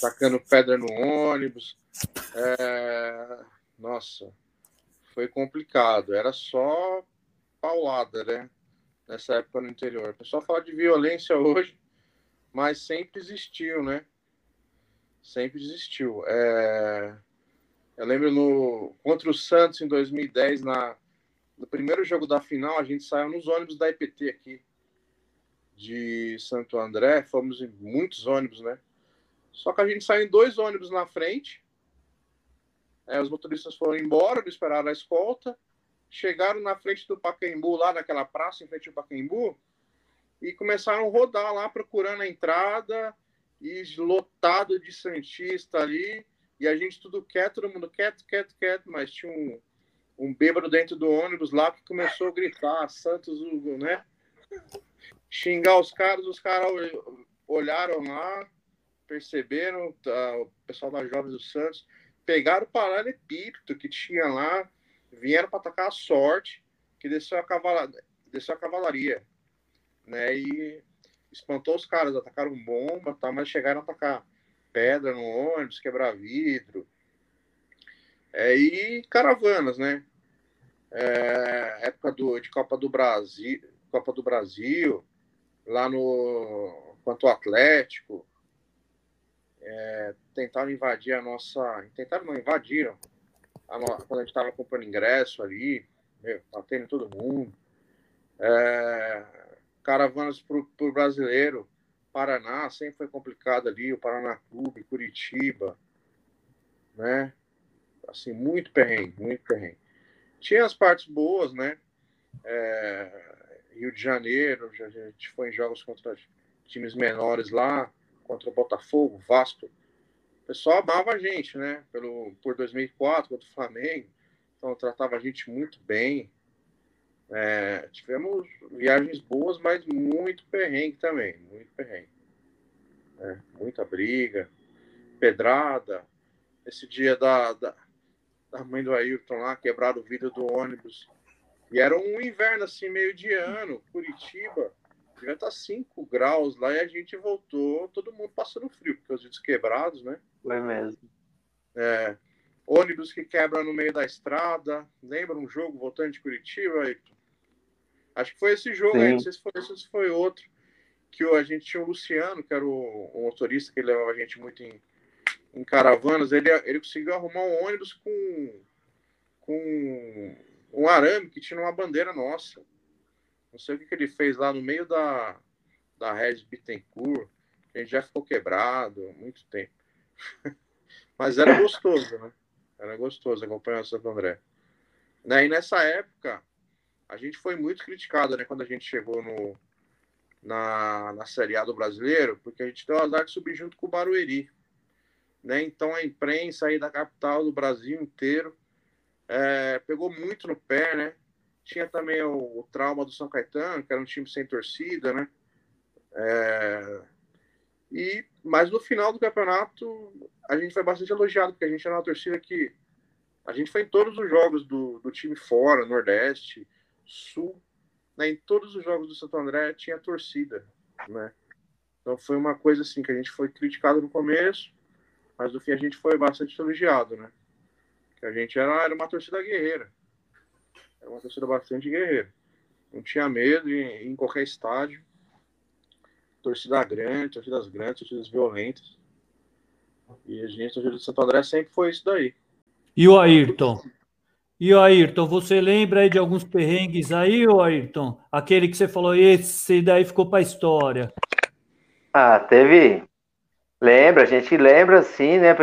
tacando pedra no ônibus. É... Nossa, foi complicado. Era só paulada, né? Nessa época no interior. O pessoal fala de violência hoje, mas sempre existiu, né? Sempre existiu. É... Eu lembro no contra o Santos em 2010, na... no primeiro jogo da final, a gente saiu nos ônibus da IPT aqui de Santo André. Fomos em muitos ônibus, né? Só que a gente saiu em dois ônibus na frente. É, os motoristas foram embora, esperaram a escolta. Chegaram na frente do Pacaembu, lá naquela praça, em frente ao Pacaembu, e começaram a rodar lá, procurando a entrada, e lotado de Santista ali. E a gente tudo quieto, todo mundo quieto, quieto, quieto, mas tinha um, um bêbado dentro do ônibus lá que começou a gritar, Santos, né? Xingar os caras, os caras olharam lá, perceberam, tá, o pessoal da Jovens do Santos, pegaram o paralelepípedo que tinha lá, vieram para atacar a sorte, que desceu a, cavala, desceu a cavalaria. Né? E espantou os caras, atacaram bomba, tá, mas chegaram a atacar pedra no ônibus, quebrar vidro. É, e caravanas, né? É, época do, de Copa do Brasil, Copa do Brasil, lá no quanto Atlético, é, tentaram invadir a nossa. Tentaram não, invadiram a quando a gente estava comprando ingresso ali, meu, batendo todo mundo. É, caravanas para o brasileiro, Paraná sempre foi complicado ali, o Paraná Clube, Curitiba, né? assim, muito perrengue, muito perrengue. Tinha as partes boas, né? É, Rio de Janeiro, a gente foi em jogos contra times menores lá, contra o Botafogo, Vasco. O pessoal amava a gente, né? Pelo, por 2004, contra o Flamengo. Então, tratava a gente muito bem. É, tivemos viagens boas, mas muito perrengue também, muito perrengue. É, muita briga, pedrada. Esse dia da, da, da mãe do Ayrton lá, quebraram o vidro do ônibus. E era um inverno assim, meio de ano, Curitiba, devia estar 5 graus lá e a gente voltou, todo mundo passando frio, porque os vidros quebrados, né? Foi mesmo. É, ônibus que quebra no meio da estrada. Lembra um jogo voltando de Curitiba, Ayrton? Acho que foi esse jogo aí, não sei se foi esse ou se foi outro. Que a gente tinha o Luciano, que era o, o motorista que levava a gente muito em, em caravanas. Ele, ele conseguiu arrumar um ônibus com, com um arame que tinha uma bandeira nossa. Não sei o que, que ele fez lá no meio da, da Red Bittencourt. A gente já ficou quebrado muito tempo. Mas era gostoso, né? Era gostoso acompanhar o Santo André. Né? E nessa época, a gente foi muito criticado, né? Quando a gente chegou no, na, na Série A do Brasileiro, porque a gente deu azar de subir junto com o Barueri. Né? Então a imprensa aí da capital do Brasil inteiro é, pegou muito no pé, né? Tinha também o, o, trauma do São Caetano, que era um time sem torcida, né? É, e, mas no final do campeonato, a gente foi bastante elogiado, porque a gente era uma torcida que. A gente foi em todos os jogos do, do time fora, Nordeste, Sul, né, em todos os jogos do Santo André tinha torcida, né? Então foi uma coisa assim que a gente foi criticado no começo, mas no fim a gente foi bastante elogiado, né? Que a gente era, era uma torcida guerreira, era uma torcida bastante guerreira, não tinha medo em, em qualquer estádio, torcida grande, torcidas grandes, torcidas violentas, e a gente, a torcida do Santo André sempre foi isso daí. E o Ayrton? E o Ayrton, você lembra aí de alguns perrengues aí, o Ayrton? Aquele que você falou, esse daí ficou para a história. Ah, teve. Lembra, a gente lembra sim, né?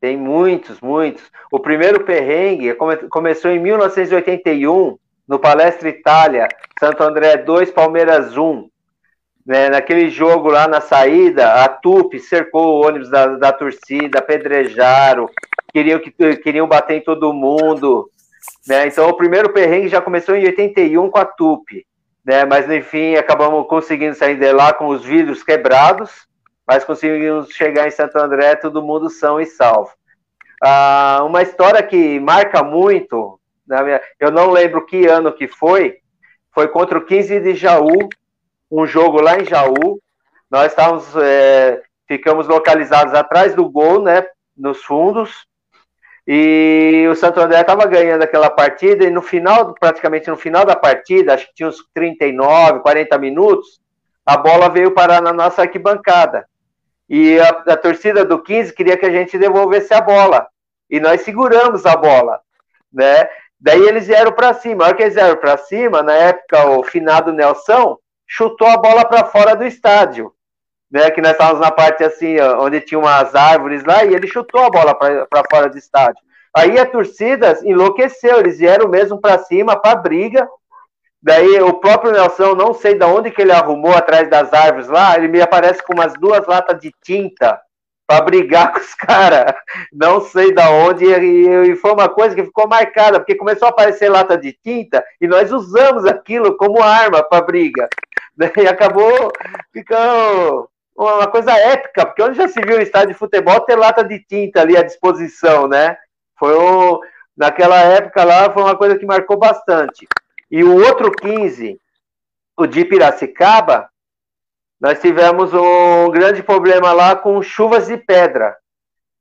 Tem muitos, muitos. O primeiro perrengue começou em 1981, no Palestra Itália, Santo André 2, Palmeiras 1. Né, naquele jogo lá na saída, a TUP cercou o ônibus da, da torcida, apedrejaram, queriam, que, queriam bater em todo mundo. Né? Então, o primeiro perrengue já começou em 81 com a TUP, né? mas enfim, acabamos conseguindo sair de lá com os vidros quebrados, mas conseguimos chegar em Santo André, todo mundo são e salvo. Ah, uma história que marca muito, minha, eu não lembro que ano que foi, foi contra o 15 de Jaú, um jogo lá em Jaú. Nós estávamos, é, ficamos localizados atrás do gol, né, nos fundos, e o Santo André estava ganhando aquela partida, e no final, praticamente no final da partida, acho que tinha uns 39, 40 minutos, a bola veio parar na nossa arquibancada. E a, a torcida do 15 queria que a gente devolvesse a bola. E nós seguramos a bola, né? Daí eles vieram para cima. A hora que eles vieram para cima, na época, o finado Nelson chutou a bola para fora do estádio né, que nós estávamos na parte assim, onde tinha umas árvores lá, e ele chutou a bola para fora do estádio. Aí a torcida enlouqueceu, eles vieram mesmo para cima, para briga. Daí o próprio Nelson, não sei de onde que ele arrumou atrás das árvores lá, ele me aparece com umas duas latas de tinta para brigar com os caras. Não sei da onde, e, e, foi uma coisa que ficou marcada, porque começou a aparecer lata de tinta e nós usamos aquilo como arma para briga. Daí acabou ficando uma coisa épica, porque onde já se viu um estádio de futebol ter lata de tinta ali à disposição, né? Foi um, naquela época lá foi uma coisa que marcou bastante. E o outro 15, o de Piracicaba, nós tivemos um grande problema lá com chuvas de pedra.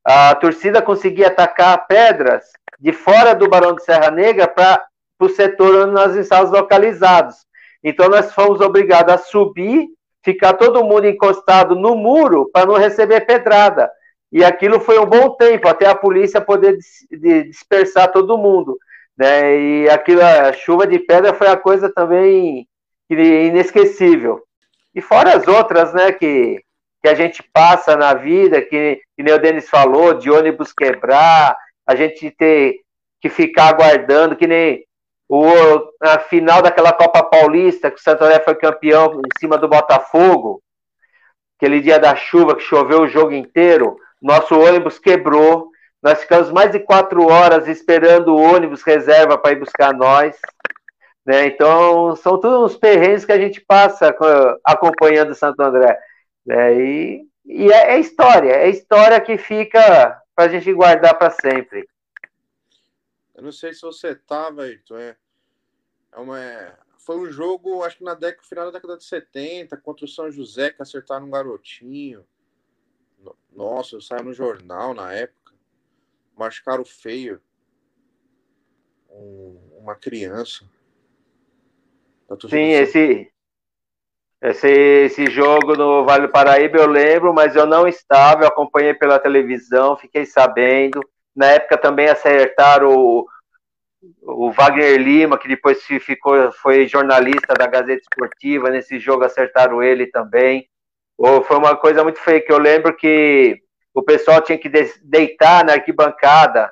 A torcida conseguia atacar pedras de fora do Barão de Serra Negra para o setor onde nós estávamos localizados. Então nós fomos obrigados a subir ficar todo mundo encostado no muro para não receber pedrada. E aquilo foi um bom tempo, até a polícia poder dispersar todo mundo. Né? E aquilo, a chuva de pedra foi a coisa também inesquecível. E fora as outras, né, que, que a gente passa na vida, que, que nem o Denis falou, de ônibus quebrar, a gente ter que ficar aguardando, que nem o, a final daquela Copa Paulista, que o Santo foi campeão em cima do Botafogo, aquele dia da chuva que choveu o jogo inteiro, nosso ônibus quebrou, nós ficamos mais de quatro horas esperando o ônibus reserva para ir buscar nós. Né? Então, são todos os perrengues que a gente passa acompanhando Santo André. Né? E, e é, é, história, é história que fica para a gente guardar para sempre. Eu não sei se você estava, aí, é, é uma, foi um jogo, acho que na década, final da década de 70, contra o São José, que acertaram um garotinho. Nossa, saiu no jornal na época. Machucaram feio. Um, uma criança. Sim, esse, esse, esse jogo no Vale do Paraíba eu lembro, mas eu não estava, eu acompanhei pela televisão, fiquei sabendo. Na época também acertaram o, o Wagner Lima, que depois ficou, foi jornalista da Gazeta Esportiva, nesse jogo acertaram ele também. Foi uma coisa muito feia, que eu lembro que o pessoal tinha que deitar na arquibancada,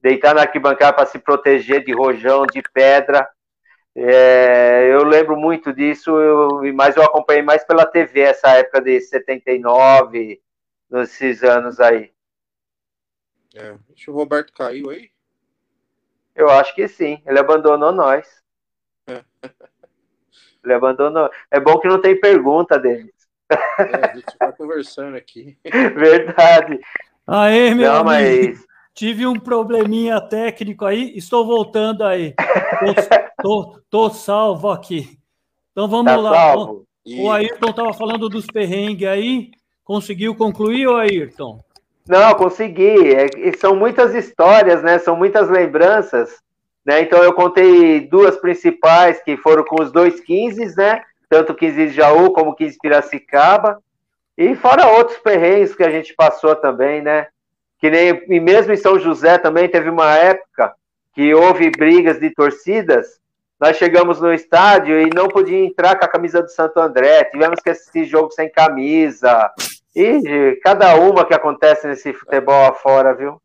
deitar na arquibancada para se proteger de rojão, de pedra. É, eu lembro muito disso, eu, mas eu acompanhei mais pela TV essa época de 79, nesses anos aí. É, o Roberto caiu aí? Eu acho que sim, ele abandonou nós. ele abandonou. É bom que não tem pergunta deles. É, a gente vai conversando aqui. Verdade. Aê, meu não, amigo. Mas... Tive um probleminha técnico aí, estou voltando aí. Tô, tô, tô salvo aqui. Então vamos tá lá. Salvo. O Ayrton estava falando dos perrengues aí. Conseguiu concluir, ô Ayrton? Não, consegui. É, são muitas histórias, né? São muitas lembranças. Né? Então eu contei duas principais que foram com os dois 15, né? Tanto 15 de Jaú como 15 de Piracicaba. E fora outros perrengues que a gente passou também, né? Que nem e mesmo em São José também teve uma época que houve brigas de torcidas. Nós chegamos no estádio e não podia entrar com a camisa do Santo André. Tivemos que assistir jogo sem camisa. E cada uma que acontece nesse futebol afora, viu?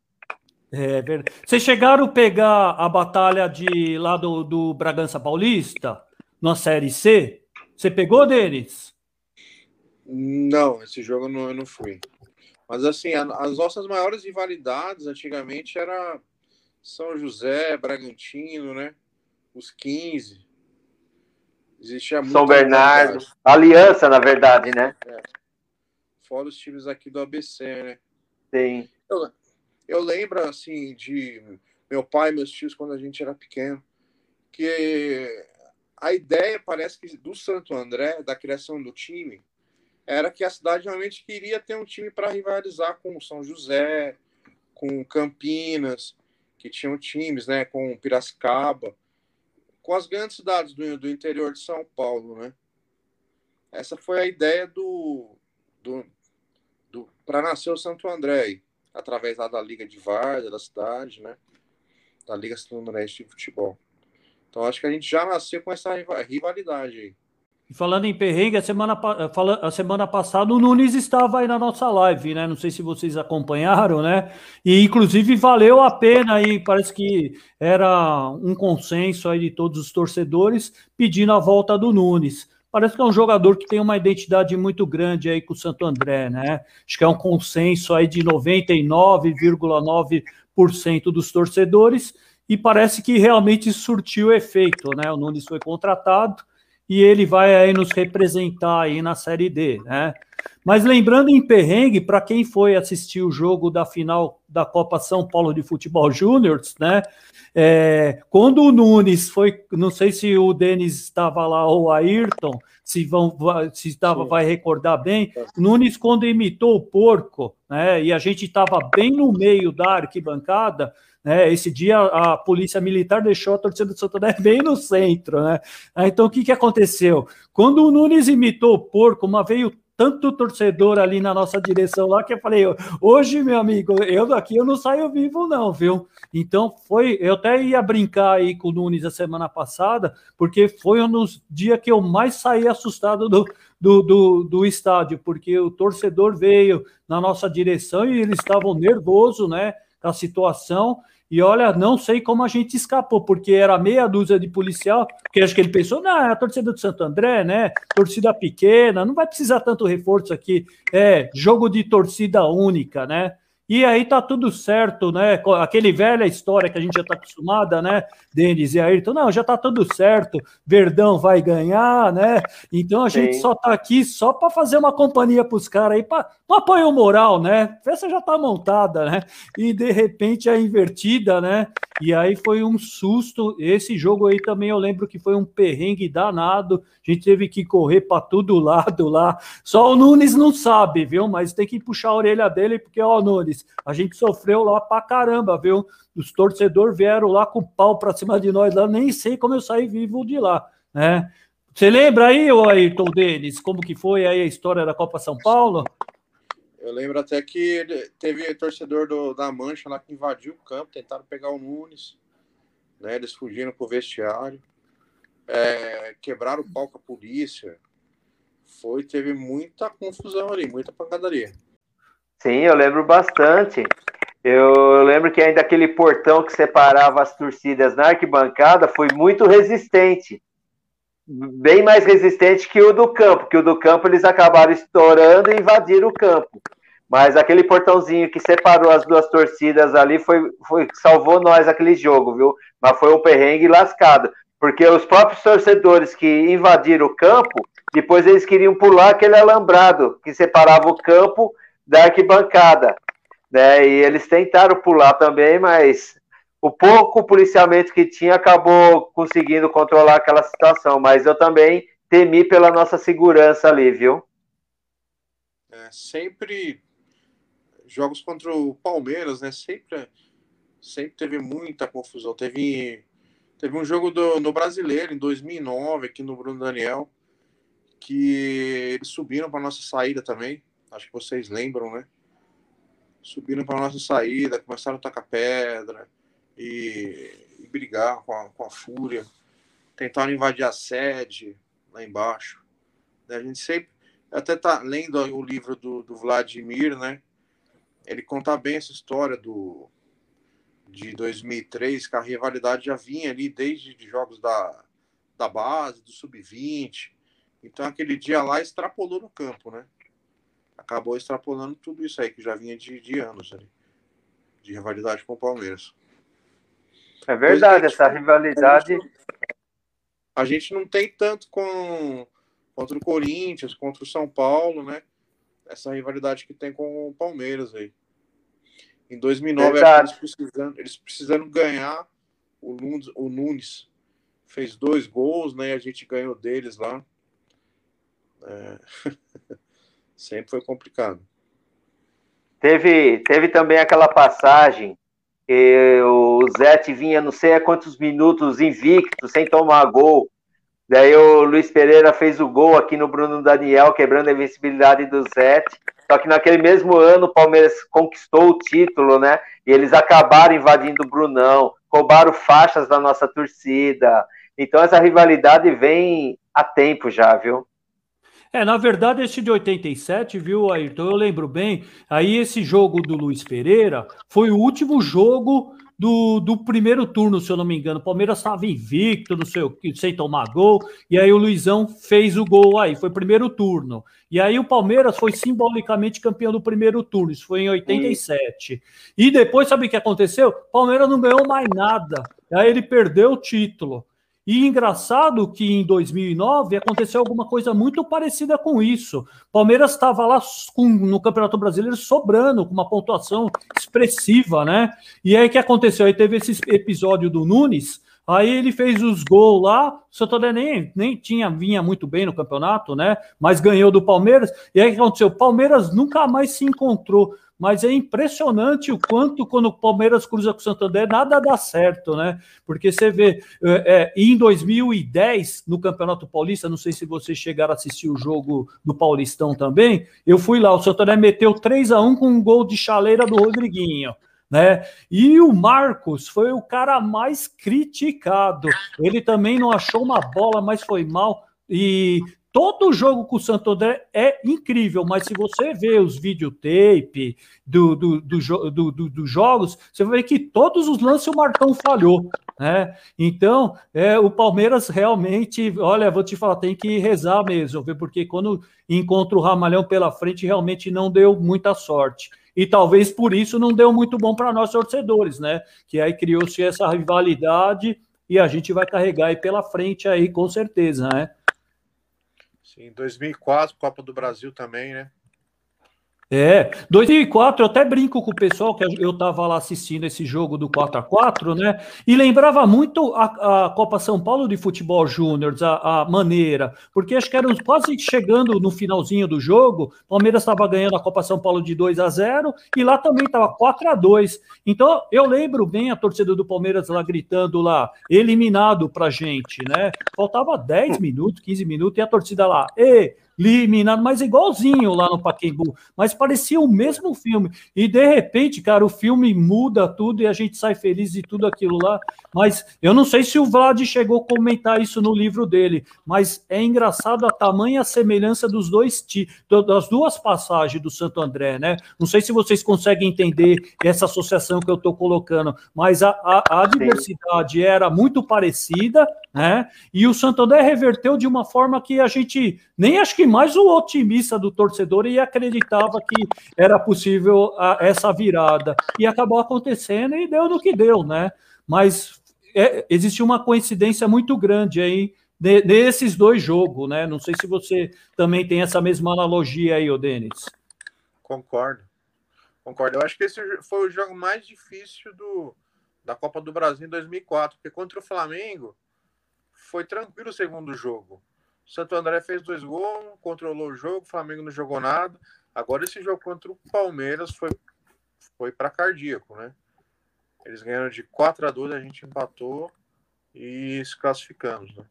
É verdade. Vocês chegaram a pegar a batalha de lá do, do Bragança Paulista, na Série C? Você pegou, Denis? Não, esse jogo eu não, eu não fui. Mas assim, a, as nossas maiores rivalidades antigamente era São José, Bragantino, né? Os 15. Existia São Bernardo. Aliança, na verdade, né? É fora os times aqui do ABC, né? Sim. Eu, eu lembro, assim, de meu pai e meus tios quando a gente era pequeno, que a ideia, parece que do Santo André, da criação do time, era que a cidade realmente queria ter um time para rivalizar com o São José, com Campinas, que tinham times, né, com Piracicaba, com as grandes cidades do, do interior de São Paulo, né? Essa foi a ideia do, do, para nascer o Santo André, através lá da Liga de Várzea, da cidade, né? Da Liga Santo André de Futebol. Então acho que a gente já nasceu com essa rivalidade aí. Falando em perrengue, a semana, a semana passada o Nunes estava aí na nossa live, né? Não sei se vocês acompanharam, né? E inclusive valeu a pena aí, parece que era um consenso aí de todos os torcedores pedindo a volta do Nunes parece que é um jogador que tem uma identidade muito grande aí com o Santo André, né? Acho que é um consenso aí de 99,9% dos torcedores e parece que realmente surtiu efeito, né? O Nunes foi contratado e ele vai aí nos representar aí na Série D, né? Mas lembrando em perrengue, para quem foi assistir o jogo da final da Copa São Paulo de Futebol Júnior, né? É, quando o Nunes foi, não sei se o Denis estava lá ou o Ayrton, se vão, se estava, vai recordar bem, Nunes quando imitou o porco, né? E a gente estava bem no meio da arquibancada, né? Esse dia a polícia militar deixou a torcida do Santander bem no centro, né? Então o que, que aconteceu? Quando o Nunes imitou o porco, uma veio tanto torcedor ali na nossa direção lá que eu falei, hoje, meu amigo, eu daqui eu não saio vivo não, viu? Então foi, eu até ia brincar aí com o Nunes a semana passada, porque foi um dos dias que eu mais saí assustado do, do, do, do estádio, porque o torcedor veio na nossa direção e eles estavam nervosos, né? Com a situação. E olha, não sei como a gente escapou, porque era meia dúzia de policial, que acho que ele pensou, não, é a torcida do Santo André, né? Torcida pequena, não vai precisar tanto reforço aqui. É jogo de torcida única, né? E aí tá tudo certo, né? Aquele velha história que a gente já tá acostumada, né? Denis e Ayrton, não, já tá tudo certo, Verdão vai ganhar, né? Então a gente Sim. só tá aqui só para fazer uma companhia pros caras aí, para apoio moral, né? A festa já tá montada, né? E de repente a invertida, né? E aí foi um susto. Esse jogo aí também eu lembro que foi um perrengue danado. A gente teve que correr para todo lado lá. Só o Nunes não sabe, viu? Mas tem que puxar a orelha dele, porque, ó, Nunes, a gente sofreu lá pra caramba, viu? Os torcedores vieram lá com pau para cima de nós lá. Nem sei como eu saí vivo de lá, né? Você lembra aí, Ayrton Denis, como que foi aí a história da Copa São Paulo? Eu lembro até que teve torcedor do, da Mancha lá que invadiu o campo, tentaram pegar o Nunes, né? Eles fugiram pro vestiário, é, quebraram o pau com a polícia. Foi, teve muita confusão ali, muita pancadaria. Sim, eu lembro bastante. Eu lembro que ainda aquele portão que separava as torcidas na arquibancada foi muito resistente. Bem mais resistente que o do campo, que o do campo eles acabaram estourando e invadiram o campo. Mas aquele portãozinho que separou as duas torcidas ali foi, foi salvou nós aquele jogo, viu? Mas foi um perrengue lascado. Porque os próprios torcedores que invadiram o campo, depois eles queriam pular aquele alambrado que separava o campo da arquibancada. Né? E eles tentaram pular também, mas o pouco policiamento que tinha acabou conseguindo controlar aquela situação. Mas eu também temi pela nossa segurança ali, viu? É, sempre jogos contra o Palmeiras, né? Sempre, sempre teve muita confusão. Teve, teve um jogo do, no Brasileiro em 2009 aqui no Bruno Daniel que eles subiram para nossa saída também. Acho que vocês lembram, né? Subiram para nossa saída, começaram a tacar pedra e, e brigar com a, com a fúria. Tentaram invadir a sede lá embaixo. Né? A gente sempre até tá lendo o livro do, do Vladimir, né? ele conta bem essa história do de 2003, que a rivalidade já vinha ali desde de jogos da, da base, do sub-20. Então aquele dia lá extrapolou no campo, né? Acabou extrapolando tudo isso aí que já vinha de, de anos ali, de rivalidade com o Palmeiras. É verdade, essa rivalidade. A gente, a gente não tem tanto com contra o Corinthians, contra o São Paulo, né? Essa rivalidade que tem com o Palmeiras aí. Em 2009, eles, precisando, eles precisando ganhar. O Nunes, o Nunes fez dois gols, né? A gente ganhou deles lá. É... Sempre foi complicado. Teve, teve também aquela passagem que o Zete vinha não sei há quantos minutos invicto, sem tomar gol. Daí o Luiz Pereira fez o gol aqui no Bruno Daniel, quebrando a invencibilidade do Zete. Só que naquele mesmo ano o Palmeiras conquistou o título, né? E eles acabaram invadindo o Brunão, roubaram faixas da nossa torcida. Então essa rivalidade vem há tempo já, viu? É, na verdade, esse de 87, viu, Ayrton? Eu lembro bem. Aí, esse jogo do Luiz Pereira foi o último jogo do, do primeiro turno, se eu não me engano. O Palmeiras estava invicto, não sei o que, sem tomar gol, e aí o Luizão fez o gol aí, foi primeiro turno. E aí o Palmeiras foi simbolicamente campeão do primeiro turno, isso foi em 87. Hum. E depois, sabe o que aconteceu? O Palmeiras não ganhou mais nada. Aí ele perdeu o título. E engraçado que em 2009 aconteceu alguma coisa muito parecida com isso. Palmeiras estava lá com, no Campeonato Brasileiro sobrando, com uma pontuação expressiva, né? E aí que aconteceu? Aí teve esse episódio do Nunes, aí ele fez os gols lá, o Santander nem, nem tinha, vinha muito bem no campeonato, né? Mas ganhou do Palmeiras. E aí que aconteceu? O Palmeiras nunca mais se encontrou mas é impressionante o quanto quando o Palmeiras cruza com o Santander, nada dá certo, né? Porque você vê, é, é em 2010, no Campeonato Paulista, não sei se vocês chegaram a assistir o jogo do Paulistão também, eu fui lá, o Santander meteu 3 a 1 com um gol de chaleira do Rodriguinho. Né? E o Marcos foi o cara mais criticado. Ele também não achou uma bola, mas foi mal. E todo jogo com o Santo André é incrível, mas se você vê os videotape do, do, do, do, do dos jogos, você vai ver que todos os lances o Marcão falhou. Né? Então, é, o Palmeiras realmente, olha, vou te falar, tem que rezar mesmo, porque quando encontra o Ramalhão pela frente, realmente não deu muita sorte. E talvez por isso não deu muito bom para nós torcedores, né? Que aí criou-se essa rivalidade e a gente vai carregar aí pela frente aí, com certeza, né? Sim, 2004, Copa do Brasil também, né? É, 2004 eu até brinco com o pessoal que eu estava lá assistindo esse jogo do 4 a 4 né? E lembrava muito a, a Copa São Paulo de Futebol Júnior, a, a, maneira, porque acho que eram quase chegando no finalzinho do jogo, Palmeiras estava ganhando a Copa São Paulo de 2 a 0 e lá também estava 4 a 2 Então eu lembro bem a torcida do Palmeiras lá gritando lá, eliminado pra gente, né? Faltava 10 minutos, 15 minutos e a torcida lá, e eliminado, mas igualzinho lá no Paquembu. Mas parecia o mesmo filme. E de repente, cara, o filme muda tudo e a gente sai feliz de tudo aquilo lá. Mas eu não sei se o Vlad chegou a comentar isso no livro dele, mas é engraçado a tamanha semelhança dos dois das duas passagens do Santo André, né? Não sei se vocês conseguem entender essa associação que eu estou colocando, mas a, a, a diversidade era muito parecida, né? E o Santo André reverteu de uma forma que a gente nem acho que mais o otimista do torcedor e acreditava que era possível a, essa virada. E acabou acontecendo e deu no que deu, né? Mas é, existe uma coincidência muito grande aí nesses dois jogos, né? Não sei se você também tem essa mesma analogia aí, ô Denis. Concordo. Concordo. Eu acho que esse foi o jogo mais difícil do, da Copa do Brasil em 2004, porque contra o Flamengo foi tranquilo o segundo jogo. Santo André fez dois gols, controlou o jogo, o Flamengo não jogou nada. Agora esse jogo contra o Palmeiras foi, foi para cardíaco, né? Eles ganharam de 4 a 2, a gente empatou e se classificamos, né?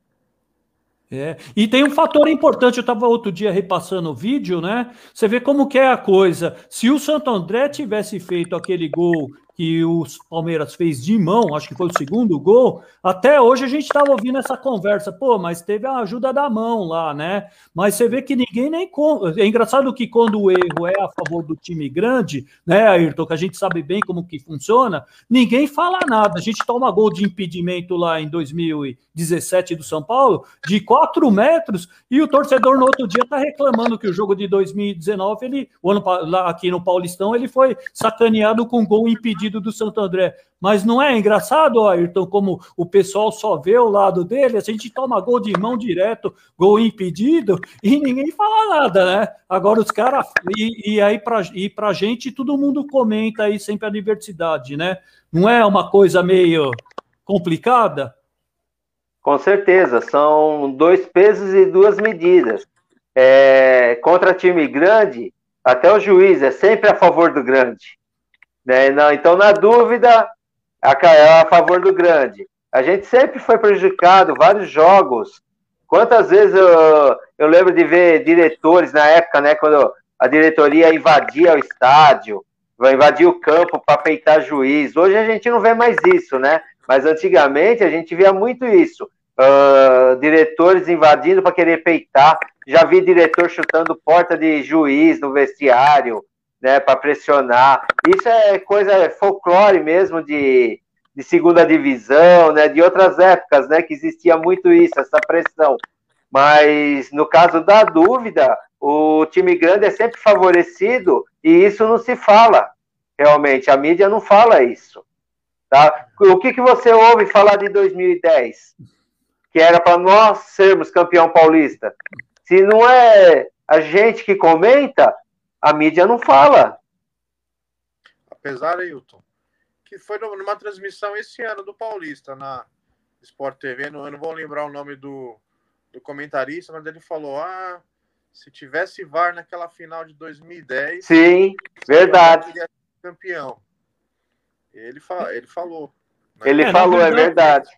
É. E tem um fator importante, eu estava outro dia repassando o vídeo, né? Você vê como que é a coisa. Se o Santo André tivesse feito aquele gol que o Palmeiras fez de mão, acho que foi o segundo gol, até hoje a gente estava ouvindo essa conversa, pô, mas teve a ajuda da mão lá, né? Mas você vê que ninguém nem. É engraçado que quando o erro é a favor do time grande, né, Ayrton, que a gente sabe bem como que funciona, ninguém fala nada. A gente toma gol de impedimento lá em 2017 do São Paulo, de 4 metros, e o torcedor no outro dia está reclamando que o jogo de 2019, ele, o ano, lá aqui no Paulistão, ele foi sacaneado com gol impedido do Santo André. Mas não é engraçado, Ayrton, como o pessoal só vê o lado dele, a gente toma gol de mão direto, gol impedido, e ninguém fala nada, né? Agora os caras. E, e, aí, para e pra gente, todo mundo comenta aí sempre a diversidade, né? Não é uma coisa meio complicada? Com certeza, são dois pesos e duas medidas. É, contra time grande, até o juiz é sempre a favor do grande. Né? Não, então, na dúvida, é a favor do grande. A gente sempre foi prejudicado, vários jogos. Quantas vezes eu, eu lembro de ver diretores na época, né, quando a diretoria invadia o estádio, invadir o campo para peitar juiz. Hoje a gente não vê mais isso, né? Mas antigamente a gente via muito isso. Uh, diretores invadindo para querer peitar. Já vi diretor chutando porta de juiz no vestiário né, para pressionar. Isso é coisa é folclore mesmo de, de segunda divisão, né, de outras épocas, né, que existia muito isso, essa pressão. Mas no caso da dúvida, o time grande é sempre favorecido e isso não se fala. Realmente, a mídia não fala isso. Tá? O que, que você ouve falar de 2010? Que era para nós sermos campeão paulista. Se não é a gente que comenta, a mídia não fala. Apesar, Ailton, que foi numa transmissão esse ano do Paulista na Sport TV, não, eu não vou lembrar o nome do, do comentarista, mas ele falou: ah, se tivesse VAR naquela final de 2010. Sim, verdade. Campeão. Ele, fa ele falou. Né? Ele é, falou, é verdade, é verdade.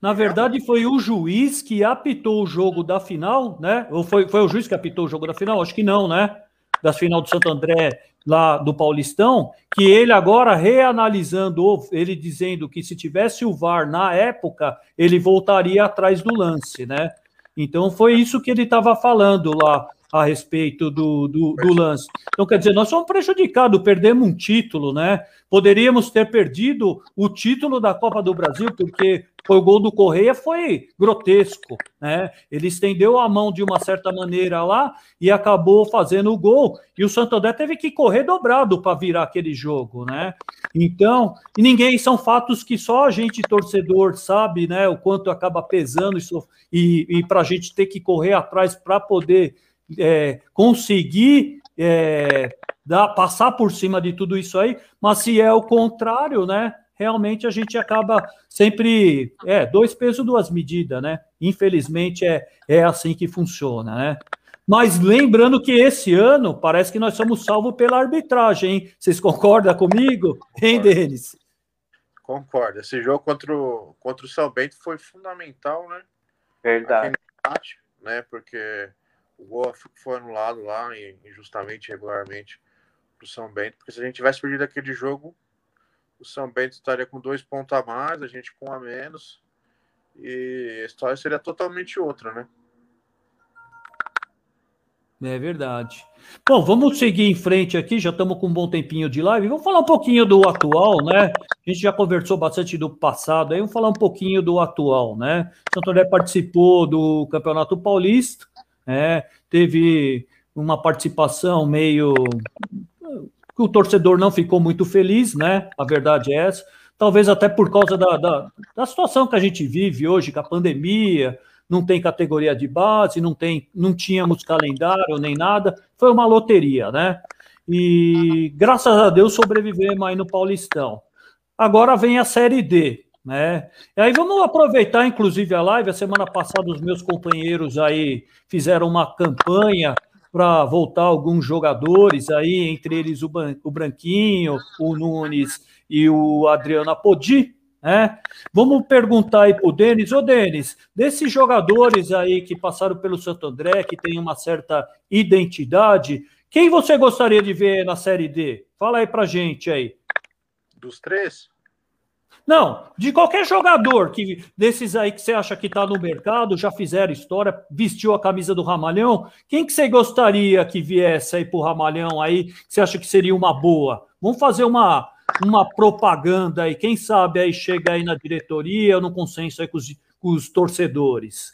Na verdade, foi o juiz que apitou o jogo da final, né? Ou foi, foi o juiz que apitou o jogo da final? Acho que não, né? Da final do Santo André, lá do Paulistão, que ele agora reanalisando, ele dizendo que se tivesse o VAR na época, ele voltaria atrás do lance, né? Então foi isso que ele estava falando lá a respeito do, do, do, lance. Então, quer dizer, nós somos prejudicados, perdemos um título, né? Poderíamos ter perdido o título da Copa do Brasil, porque o gol do Correia foi grotesco, né? Ele estendeu a mão de uma certa maneira lá e acabou fazendo o gol. E o Santander teve que correr dobrado para virar aquele jogo, né? Então, e ninguém são fatos que só a gente torcedor sabe, né? O quanto acaba pesando isso e, e para a gente ter que correr atrás para poder é, conseguir é, dar, passar por cima de tudo isso aí, mas se é o contrário, né? Realmente a gente acaba sempre é dois pesos, duas medidas, né? Infelizmente é, é assim que funciona, né? Mas lembrando que esse ano parece que nós somos salvos pela arbitragem, hein? Vocês concordam comigo? Hein, Denis? Concordo. Esse jogo contra o, contra o São Bento foi fundamental, né? Verdade. Empate, né? Porque o gol foi anulado lá, injustamente, regularmente, para o São Bento, porque se a gente tivesse perdido aquele jogo, o São Bento estaria com dois pontos a mais, a gente com um a menos, e a história seria totalmente outra, né? É verdade. Bom, vamos seguir em frente aqui, já estamos com um bom tempinho de live. Vamos falar um pouquinho do atual, né? A gente já conversou bastante do passado, aí vamos falar um pouquinho do atual, né? Santo André participou do Campeonato Paulista, é, teve uma participação meio que o torcedor não ficou muito feliz, né? A verdade é essa. Talvez até por causa da, da, da situação que a gente vive hoje, com a pandemia, não tem categoria de base, não tem, não tínhamos calendário nem nada, foi uma loteria, né? E graças a Deus sobrevivemos aí no Paulistão. Agora vem a Série D. Né? E aí vamos aproveitar, inclusive, a live. A semana passada, os meus companheiros aí fizeram uma campanha para voltar alguns jogadores aí, entre eles o, o Branquinho, o Nunes e o Adriano Apodi. Né? Vamos perguntar aí para o Denis, ô Denis, desses jogadores aí que passaram pelo Santo André, que tem uma certa identidade, quem você gostaria de ver na Série D? Fala aí para gente aí. Dos três? Não, de qualquer jogador que desses aí que você acha que está no mercado, já fizeram história, vestiu a camisa do Ramalhão, quem que você gostaria que viesse aí para o Ramalhão aí, que você acha que seria uma boa? Vamos fazer uma, uma propaganda aí, quem sabe aí chega aí na diretoria no consenso aí com os, com os torcedores.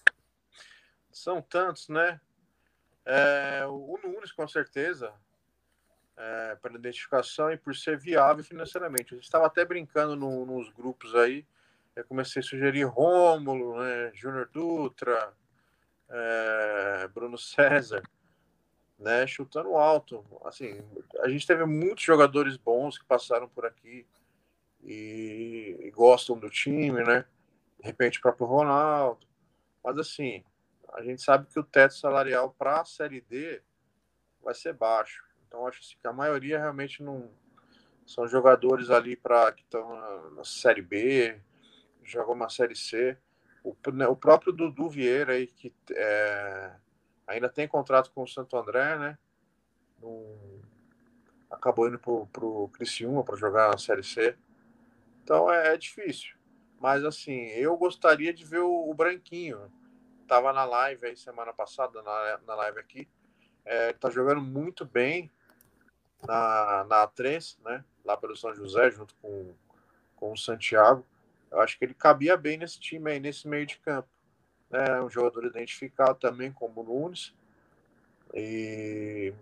São tantos, né? É, o Nunes, com certeza, é, para identificação e por ser viável financeiramente. Gente estava até brincando no, nos grupos aí, eu comecei a sugerir Rômulo, né, Júnior Dutra, é, Bruno César, né, chutando alto. Assim, a gente teve muitos jogadores bons que passaram por aqui e, e gostam do time, né? De repente o próprio Ronaldo. Mas assim, a gente sabe que o teto salarial para a Série D vai ser baixo. Então acho assim, que a maioria realmente não são jogadores ali para que estão na, na, série B, jogam uma série C. O, né, o próprio Dudu Vieira aí que é, ainda tem contrato com o Santo André, né? acabou indo pro, pro Criciúma para jogar a série C. Então é, é, difícil. Mas assim, eu gostaria de ver o, o Branquinho. Tava na live aí semana passada, na, na live aqui. É, tá jogando muito bem na, na A3, né? Lá pelo São José, junto com, com o Santiago. Eu acho que ele cabia bem nesse time aí, nesse meio de campo. É um jogador identificado também como o Nunes. E,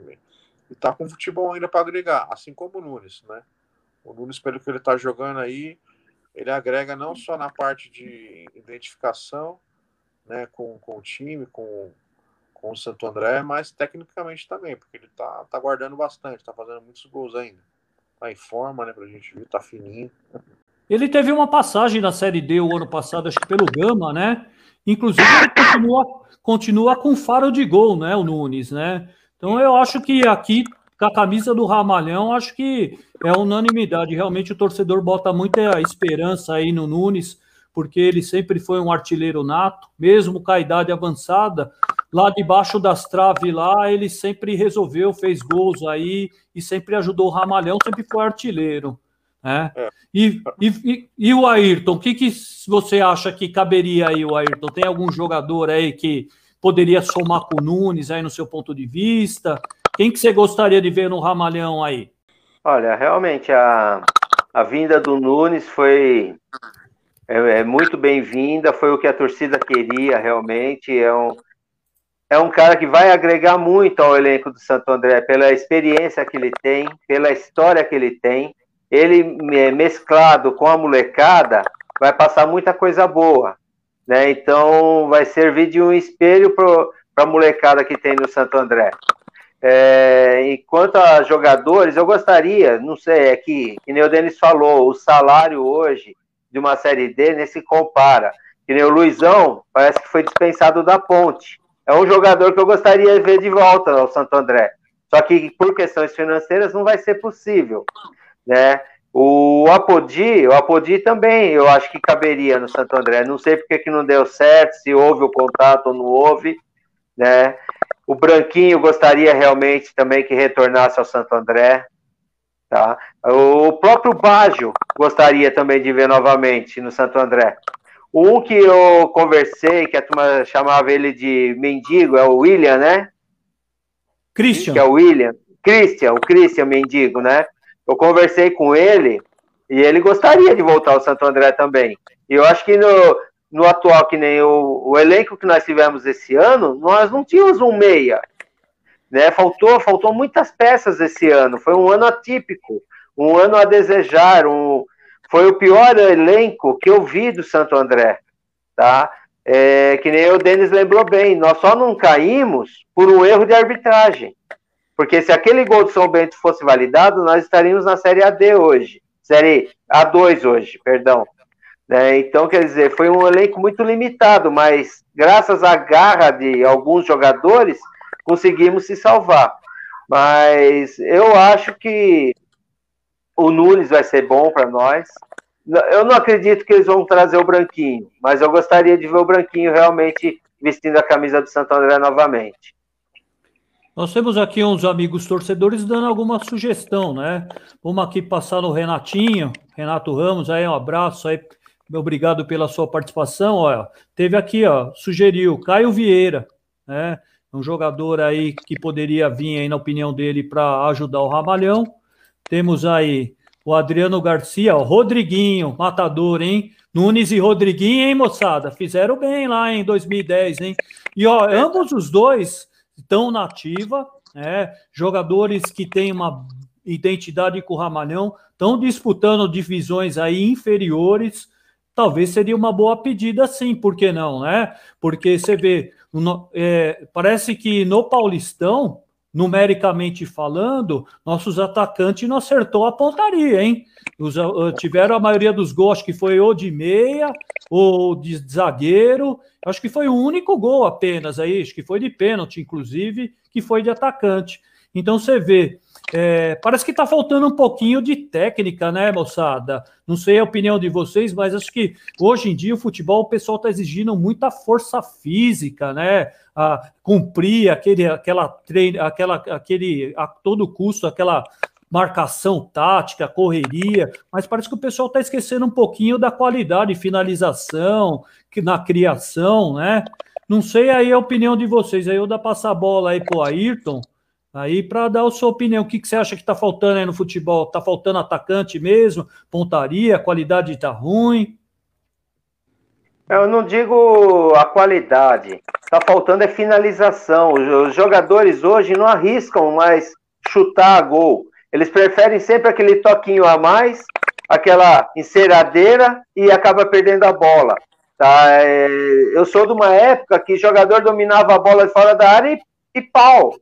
e tá com futebol ainda para agregar, assim como o Nunes, né? O Nunes, pelo que ele tá jogando aí, ele agrega não só na parte de identificação, né, com, com o time, com, com o Santo André, mas tecnicamente também, porque ele tá, tá guardando bastante, tá fazendo muitos gols ainda. Tá em forma, né, pra gente ver, tá fininho. Ele teve uma passagem na Série D o ano passado, acho que pelo Gama, né? Inclusive, ele continua, continua com faro de gol, né, o Nunes, né? Então, eu acho que aqui, com a camisa do Ramalhão, acho que é unanimidade. Realmente, o torcedor bota muita esperança aí no Nunes, porque ele sempre foi um artilheiro nato, mesmo com a idade avançada, lá debaixo das traves lá, ele sempre resolveu, fez gols aí e sempre ajudou o Ramalhão, sempre foi artilheiro. Né? É. E, e, e, o Ayrton, o que, que você acha que caberia aí, o Ayrton? Tem algum jogador aí que poderia somar com o Nunes aí no seu ponto de vista? Quem que você gostaria de ver no Ramalhão aí? Olha, realmente a, a vinda do Nunes foi é, é muito bem-vinda, foi o que a torcida queria realmente. É um, é um cara que vai agregar muito ao elenco do Santo André, pela experiência que ele tem, pela história que ele tem. Ele é, mesclado com a molecada vai passar muita coisa boa. Né? Então vai servir de um espelho para a molecada que tem no Santo André. É, enquanto a jogadores, eu gostaria, não sei, é que, que nem o Denis falou, o salário hoje de uma Série D nem se compara. Que nem o Luizão, parece que foi dispensado da ponte. É um jogador que eu gostaria de ver de volta ao Santo André. Só que por questões financeiras não vai ser possível. Né? O Apodi, o Apodi também eu acho que caberia no Santo André. Não sei porque que não deu certo, se houve o contato ou não houve. Né? O Branquinho gostaria realmente também que retornasse ao Santo André. Tá? O próprio Baggio gostaria também de ver novamente no Santo André. Um que eu conversei, que a turma chamava ele de mendigo, é o William, né? Christian. Que é o William. Christian, o Christian Mendigo, né? Eu conversei com ele e ele gostaria de voltar ao Santo André também. E eu acho que no, no atual, que nem o, o elenco que nós tivemos esse ano, nós não tínhamos um meia. Né? Faltou, faltou muitas peças esse ano. Foi um ano atípico, um ano a desejar. Um, foi o pior elenco que eu vi do Santo André. Tá? É, que nem o Denis lembrou bem, nós só não caímos por um erro de arbitragem. Porque se aquele gol do São Bento fosse validado, nós estaríamos na Série AD hoje. Série A2 hoje, perdão. Né? Então, quer dizer, foi um elenco muito limitado, mas graças à garra de alguns jogadores, conseguimos se salvar. Mas eu acho que o Nunes vai ser bom para nós. Eu não acredito que eles vão trazer o Branquinho, mas eu gostaria de ver o Branquinho realmente vestindo a camisa do Santo André novamente. Nós temos aqui uns amigos torcedores dando alguma sugestão, né? Vamos aqui passar no Renatinho, Renato Ramos, aí um abraço aí obrigado pela sua participação. Ó, teve aqui, ó, sugeriu Caio Vieira, né? Um jogador aí que poderia vir aí, na opinião dele, para ajudar o Ramalhão. Temos aí o Adriano Garcia, o Rodriguinho, matador, hein? Nunes e Rodriguinho, hein, moçada? Fizeram bem lá em 2010, hein? E ó, ambos os dois estão na ativa, né? Jogadores que têm uma identidade com o Ramalhão, estão disputando divisões aí inferiores, talvez seria uma boa pedida sim, por que não, né? Porque você vê, no, é, parece que no Paulistão, numericamente falando, nossos atacantes não acertou a pontaria, hein? Os, uh, tiveram a maioria dos gols, acho que foi ou de meia, ou de zagueiro, acho que foi o único gol apenas aí, acho que foi de pênalti, inclusive, que foi de atacante. Então você vê, é, parece que está faltando um pouquinho de técnica, né, moçada? Não sei a opinião de vocês, mas acho que hoje em dia o futebol o pessoal está exigindo muita força física, né? A cumprir aquele, aquela treino, aquela, aquele a todo custo, aquela marcação tática, correria, mas parece que o pessoal está esquecendo um pouquinho da qualidade, finalização, que na criação, né? Não sei aí a opinião de vocês. Aí eu dá passar a bola aí pro Ayrton Aí, para dar a sua opinião, o que, que você acha que está faltando aí no futebol? Está faltando atacante mesmo? Pontaria? A qualidade está ruim? Eu não digo a qualidade. Está faltando é finalização. Os jogadores hoje não arriscam mais chutar a gol. Eles preferem sempre aquele toquinho a mais, aquela enceradeira e acaba perdendo a bola. Tá? É, eu sou de uma época que jogador dominava a bola de fora da área e, e pau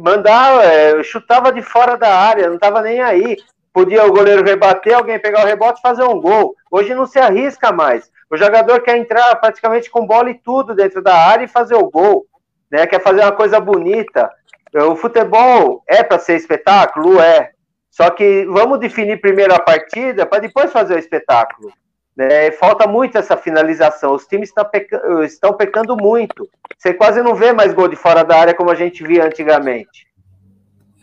mandava, é, chutava de fora da área, não estava nem aí. Podia o goleiro rebater, alguém pegar o rebote e fazer um gol. Hoje não se arrisca mais. O jogador quer entrar praticamente com bola e tudo dentro da área e fazer o gol. Né? Quer fazer uma coisa bonita. O futebol é para ser espetáculo? É. Só que vamos definir primeiro a partida para depois fazer o espetáculo. Né? Falta muito essa finalização. Os times estão, peca... estão pecando muito. Você quase não vê mais gol de fora da área como a gente via antigamente.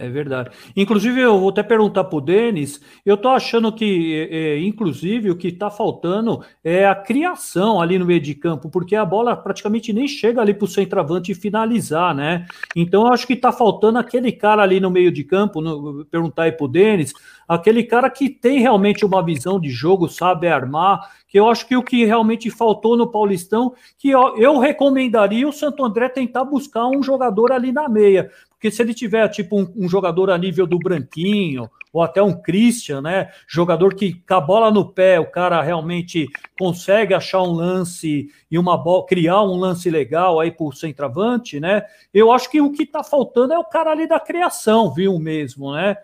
É verdade. Inclusive, eu vou até perguntar para o Denis, eu estou achando que, é, é, inclusive, o que está faltando é a criação ali no meio de campo, porque a bola praticamente nem chega ali para o centroavante finalizar, né? Então, eu acho que está faltando aquele cara ali no meio de campo, no, perguntar aí para o Denis, aquele cara que tem realmente uma visão de jogo, sabe armar, que eu acho que o que realmente faltou no Paulistão, que eu, eu recomendaria o Santo André tentar buscar um jogador ali na meia, porque se ele tiver tipo um, um, jogador a nível do Branquinho, ou até um Christian, né? Jogador que com a bola no pé, o cara realmente consegue achar um lance e uma bola, criar um lance legal aí pro centroavante, né? Eu acho que o que tá faltando é o cara ali da criação, viu mesmo, né?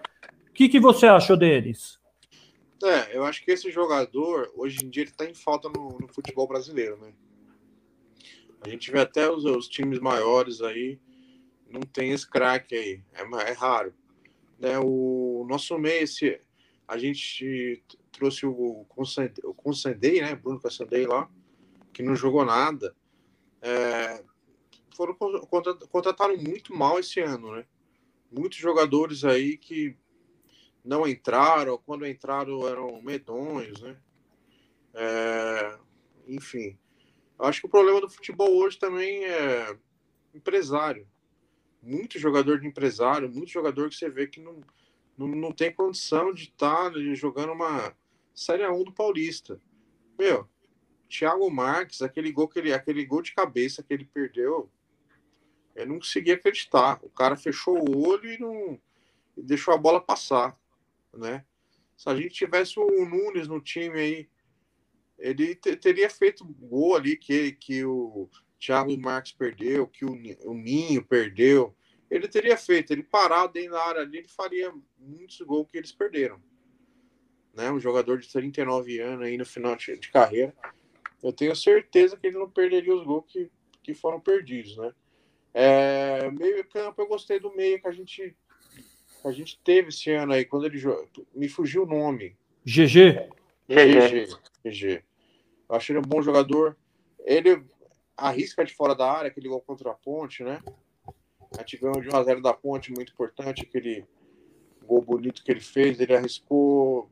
O que, que você achou deles? É, eu acho que esse jogador, hoje em dia, ele tá em falta no, no futebol brasileiro, né? A gente vê até os, os times maiores aí não tem esse craque aí, é, é raro. Né, o nosso mês, a gente trouxe o Consendei, né, Bruno Consendei lá, que não jogou nada. É, foram contrataram muito mal esse ano, né? Muitos jogadores aí que não entraram, quando entraram eram medonhos, né? É, enfim, acho que o problema do futebol hoje também é empresário muito jogador de empresário, muito jogador que você vê que não, não, não tem condição de estar tá jogando uma Série 1 do Paulista. Meu, Thiago Marques, aquele gol, que ele, aquele gol de cabeça que ele perdeu, eu não conseguia acreditar. O cara fechou o olho e não e deixou a bola passar, né? Se a gente tivesse o Nunes no time aí, ele teria feito gol ali que, que o Thiago Marques perdeu, que o, o Ninho perdeu, ele teria feito. Ele parado dentro da área ali, ele faria muitos gols que eles perderam. Né? Um jogador de 39 anos aí no final de, de carreira. Eu tenho certeza que ele não perderia os gols que, que foram perdidos, né? É, meio campo, eu gostei do meio que a gente a gente teve esse ano aí, quando ele me fugiu o nome. GG. GG. GG. Eu achei ele um bom jogador. Ele arrisca de fora da área, aquele gol contra a ponte, né? A de 1x0 da ponte, muito importante, aquele gol bonito que ele fez. Ele arriscou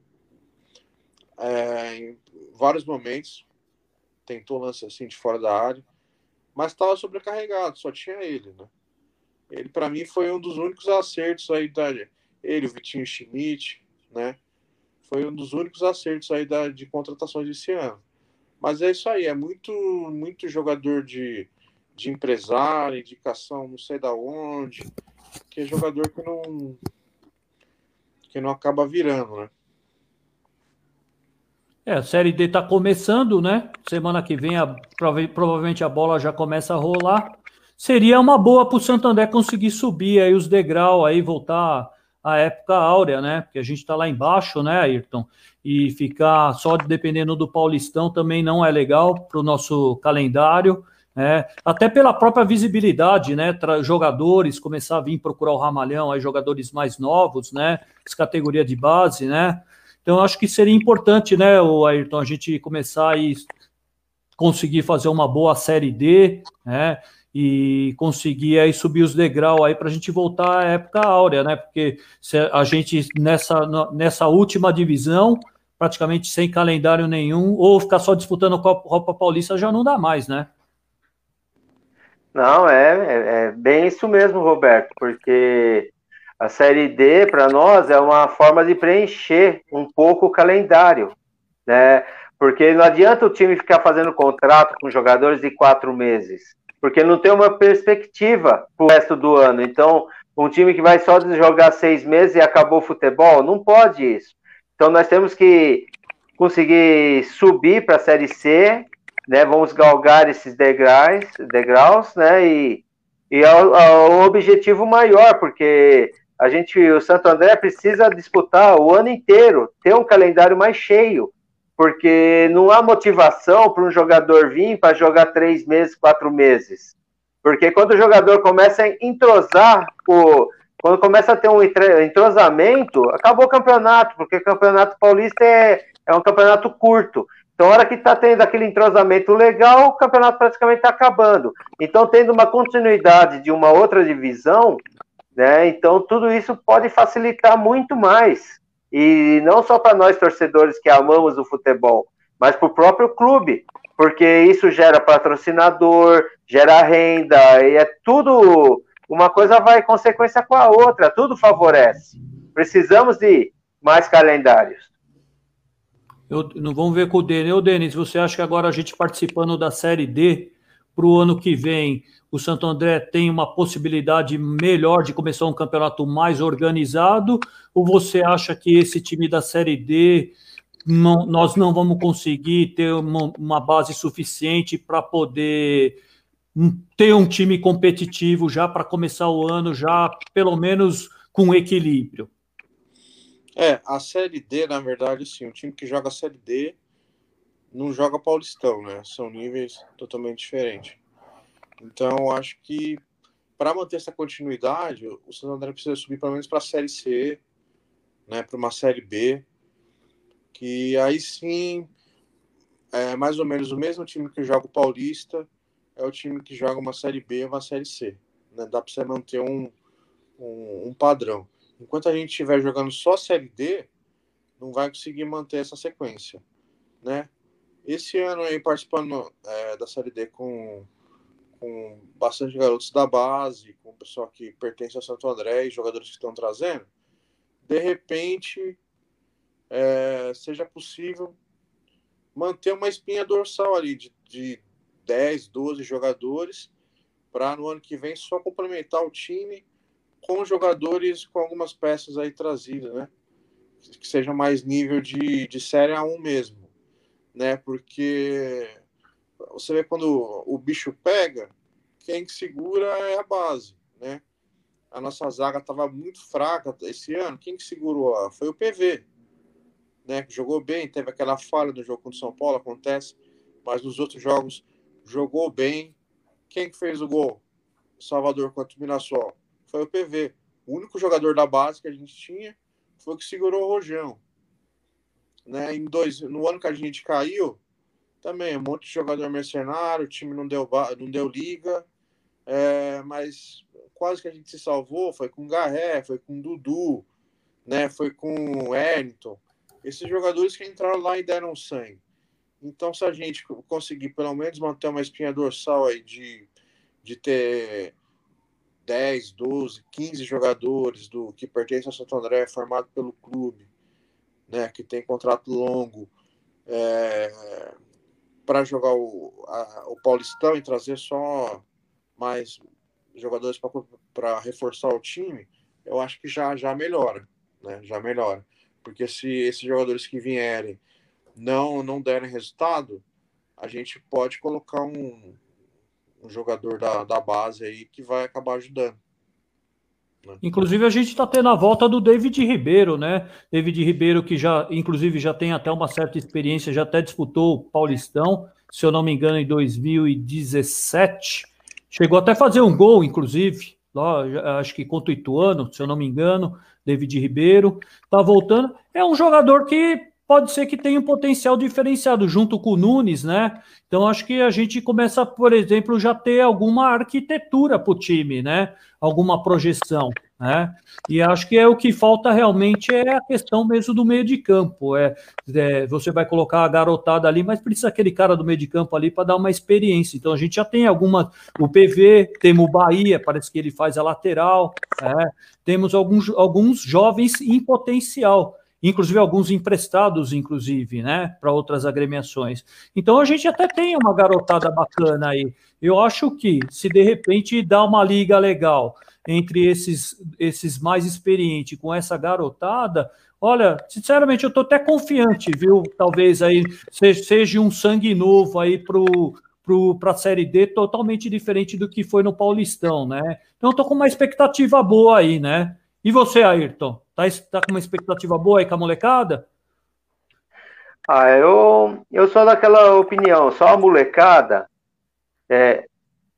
é, em vários momentos, tentou lance assim de fora da área, mas estava sobrecarregado, só tinha ele, né? Ele, para mim, foi um dos únicos acertos aí da. Ele, o Vitinho Schmidt, né? Foi um dos únicos acertos aí da, de contratações desse ano. Mas é isso aí, é muito, muito jogador de, de empresário, indicação não sei da onde, que é jogador que não que não acaba virando, né? É, a Série D está começando, né? Semana que vem a, provavelmente a bola já começa a rolar. Seria uma boa para o Santander conseguir subir aí os degraus, aí voltar à época áurea, né? Porque a gente está lá embaixo, né, Ayrton? e ficar só dependendo do Paulistão também não é legal para o nosso calendário. né? até pela própria visibilidade, né? jogadores começar a vir procurar o ramalhão, aí jogadores mais novos, né? Categoria de base, né? Então acho que seria importante, né, o Ayrton, a gente começar a conseguir fazer uma boa série D, né? E conseguir aí subir os degraus aí para a gente voltar à época áurea, né? Porque a gente nessa, nessa última divisão praticamente sem calendário nenhum, ou ficar só disputando a Copa Paulista já não dá mais, né? Não, é, é, é bem isso mesmo, Roberto, porque a Série D, para nós, é uma forma de preencher um pouco o calendário, né? Porque não adianta o time ficar fazendo contrato com jogadores de quatro meses, porque não tem uma perspectiva para o resto do ano. Então, um time que vai só jogar seis meses e acabou o futebol, não pode isso. Então nós temos que conseguir subir para a Série C, né? Vamos galgar esses degraus, degraus né? E, e é o, é o objetivo maior, porque a gente, o Santo André precisa disputar o ano inteiro, ter um calendário mais cheio, porque não há motivação para um jogador vir para jogar três meses, quatro meses. Porque quando o jogador começa a entrosar o, quando começa a ter um entrosamento, acabou o campeonato, porque o campeonato paulista é, é um campeonato curto. Então, a hora que está tendo aquele entrosamento legal, o campeonato praticamente está acabando. Então, tendo uma continuidade de uma outra divisão, né? Então tudo isso pode facilitar muito mais e não só para nós torcedores que amamos o futebol, mas para o próprio clube, porque isso gera patrocinador, gera renda e é tudo uma coisa vai consequência com a outra, tudo favorece. Precisamos de mais calendários. Eu, não vamos ver com o Denis. Ô, Denis, você acha que agora a gente participando da Série D, para o ano que vem, o Santo André tem uma possibilidade melhor de começar um campeonato mais organizado? Ou você acha que esse time da Série D, não, nós não vamos conseguir ter uma, uma base suficiente para poder ter um time competitivo já para começar o ano, já pelo menos com equilíbrio? É, a Série D, na verdade, sim, o time que joga a Série D não joga Paulistão, né? São níveis totalmente diferentes. Então, acho que para manter essa continuidade, o Santo André precisa subir pelo menos para a Série C, né? Para uma Série B, que aí sim é mais ou menos o mesmo time que joga o Paulista é o time que joga uma Série B ou uma Série C. Né? Dá para você manter um, um, um padrão. Enquanto a gente estiver jogando só Série D, não vai conseguir manter essa sequência, né? Esse ano aí participando é, da Série D com, com bastante garotos da base, com o pessoal que pertence ao Santo André e jogadores que estão trazendo, de repente é, seja possível manter uma espinha dorsal ali de, de 10, 12 jogadores para no ano que vem só complementar o time com jogadores com algumas peças aí trazidas, né? Que seja mais nível de, de Série A1 mesmo, né? Porque você vê quando o bicho pega, quem segura é a base, né? A nossa zaga estava muito fraca esse ano. Quem que segurou? Foi o PV, né? Que jogou bem, teve aquela falha no jogo contra o São Paulo, acontece, mas nos outros jogos jogou bem. Quem que fez o gol? Salvador contra o Mirassol foi o PV. O único jogador da base que a gente tinha foi o que segurou o Rojão. Né? Em dois, no ano que a gente caiu, também um monte de jogador mercenário, o time não deu, não deu liga, é, mas quase que a gente se salvou. Foi com Garré, foi com Dudu, né? foi com o Ernton. Esses jogadores que entraram lá e deram sangue. Então, se a gente conseguir pelo menos manter uma espinha dorsal aí de, de ter 10, 12, 15 jogadores do que pertencem ao Santo André, formado pelo clube, né, que tem contrato longo, é, para jogar o, a, o Paulistão e trazer só mais jogadores para reforçar o time, eu acho que já, já melhora, né? Já melhora. Porque se esses jogadores que vierem não, não derem resultado, a gente pode colocar um, um jogador da, da base aí que vai acabar ajudando. Né? Inclusive, a gente está tendo a volta do David Ribeiro, né? David Ribeiro, que já, inclusive, já tem até uma certa experiência, já até disputou o Paulistão, se eu não me engano, em 2017. Chegou até a fazer um gol, inclusive, lá, acho que contra o Ituano, se eu não me engano, David Ribeiro. Está voltando. É um jogador que pode ser que tenha um potencial diferenciado junto com o Nunes, né? Então acho que a gente começa, por exemplo, já ter alguma arquitetura para o time, né? Alguma projeção, né? E acho que é o que falta realmente é a questão mesmo do meio de campo. É, é você vai colocar a garotada ali, mas precisa aquele cara do meio de campo ali para dar uma experiência. Então a gente já tem alguma, o PV, temos o Bahia, parece que ele faz a lateral, é, temos alguns, alguns jovens em potencial inclusive alguns emprestados, inclusive, né, para outras agremiações. Então a gente até tem uma garotada bacana aí. Eu acho que se de repente dá uma liga legal entre esses, esses mais experientes com essa garotada, olha, sinceramente eu estou até confiante, viu? Talvez aí seja um sangue novo aí pro para a Série D totalmente diferente do que foi no Paulistão, né? Então estou com uma expectativa boa aí, né? E você, Ayrton? Tá, tá com uma expectativa boa aí com a molecada? Ah, eu, eu sou daquela opinião, só a molecada é,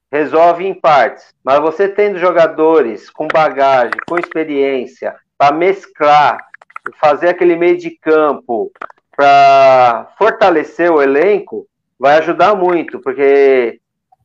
resolve em partes. Mas você tendo jogadores com bagagem, com experiência, para mesclar, fazer aquele meio de campo, para fortalecer o elenco, vai ajudar muito, porque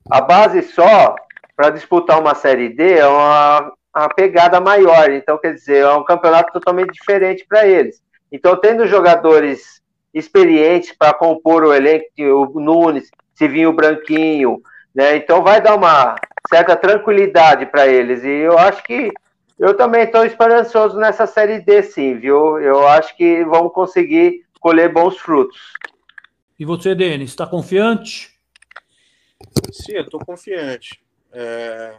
a base só para disputar uma Série D é uma uma pegada maior. Então, quer dizer, é um campeonato totalmente diferente para eles. Então, tendo jogadores experientes para compor o elenco, o Nunes, se vir o Branquinho, né? Então vai dar uma certa tranquilidade para eles. E eu acho que eu também estou esperançoso nessa série D, sim, viu? Eu acho que vamos conseguir colher bons frutos. E você, Denis, está confiante? Sim, eu estou confiante. É,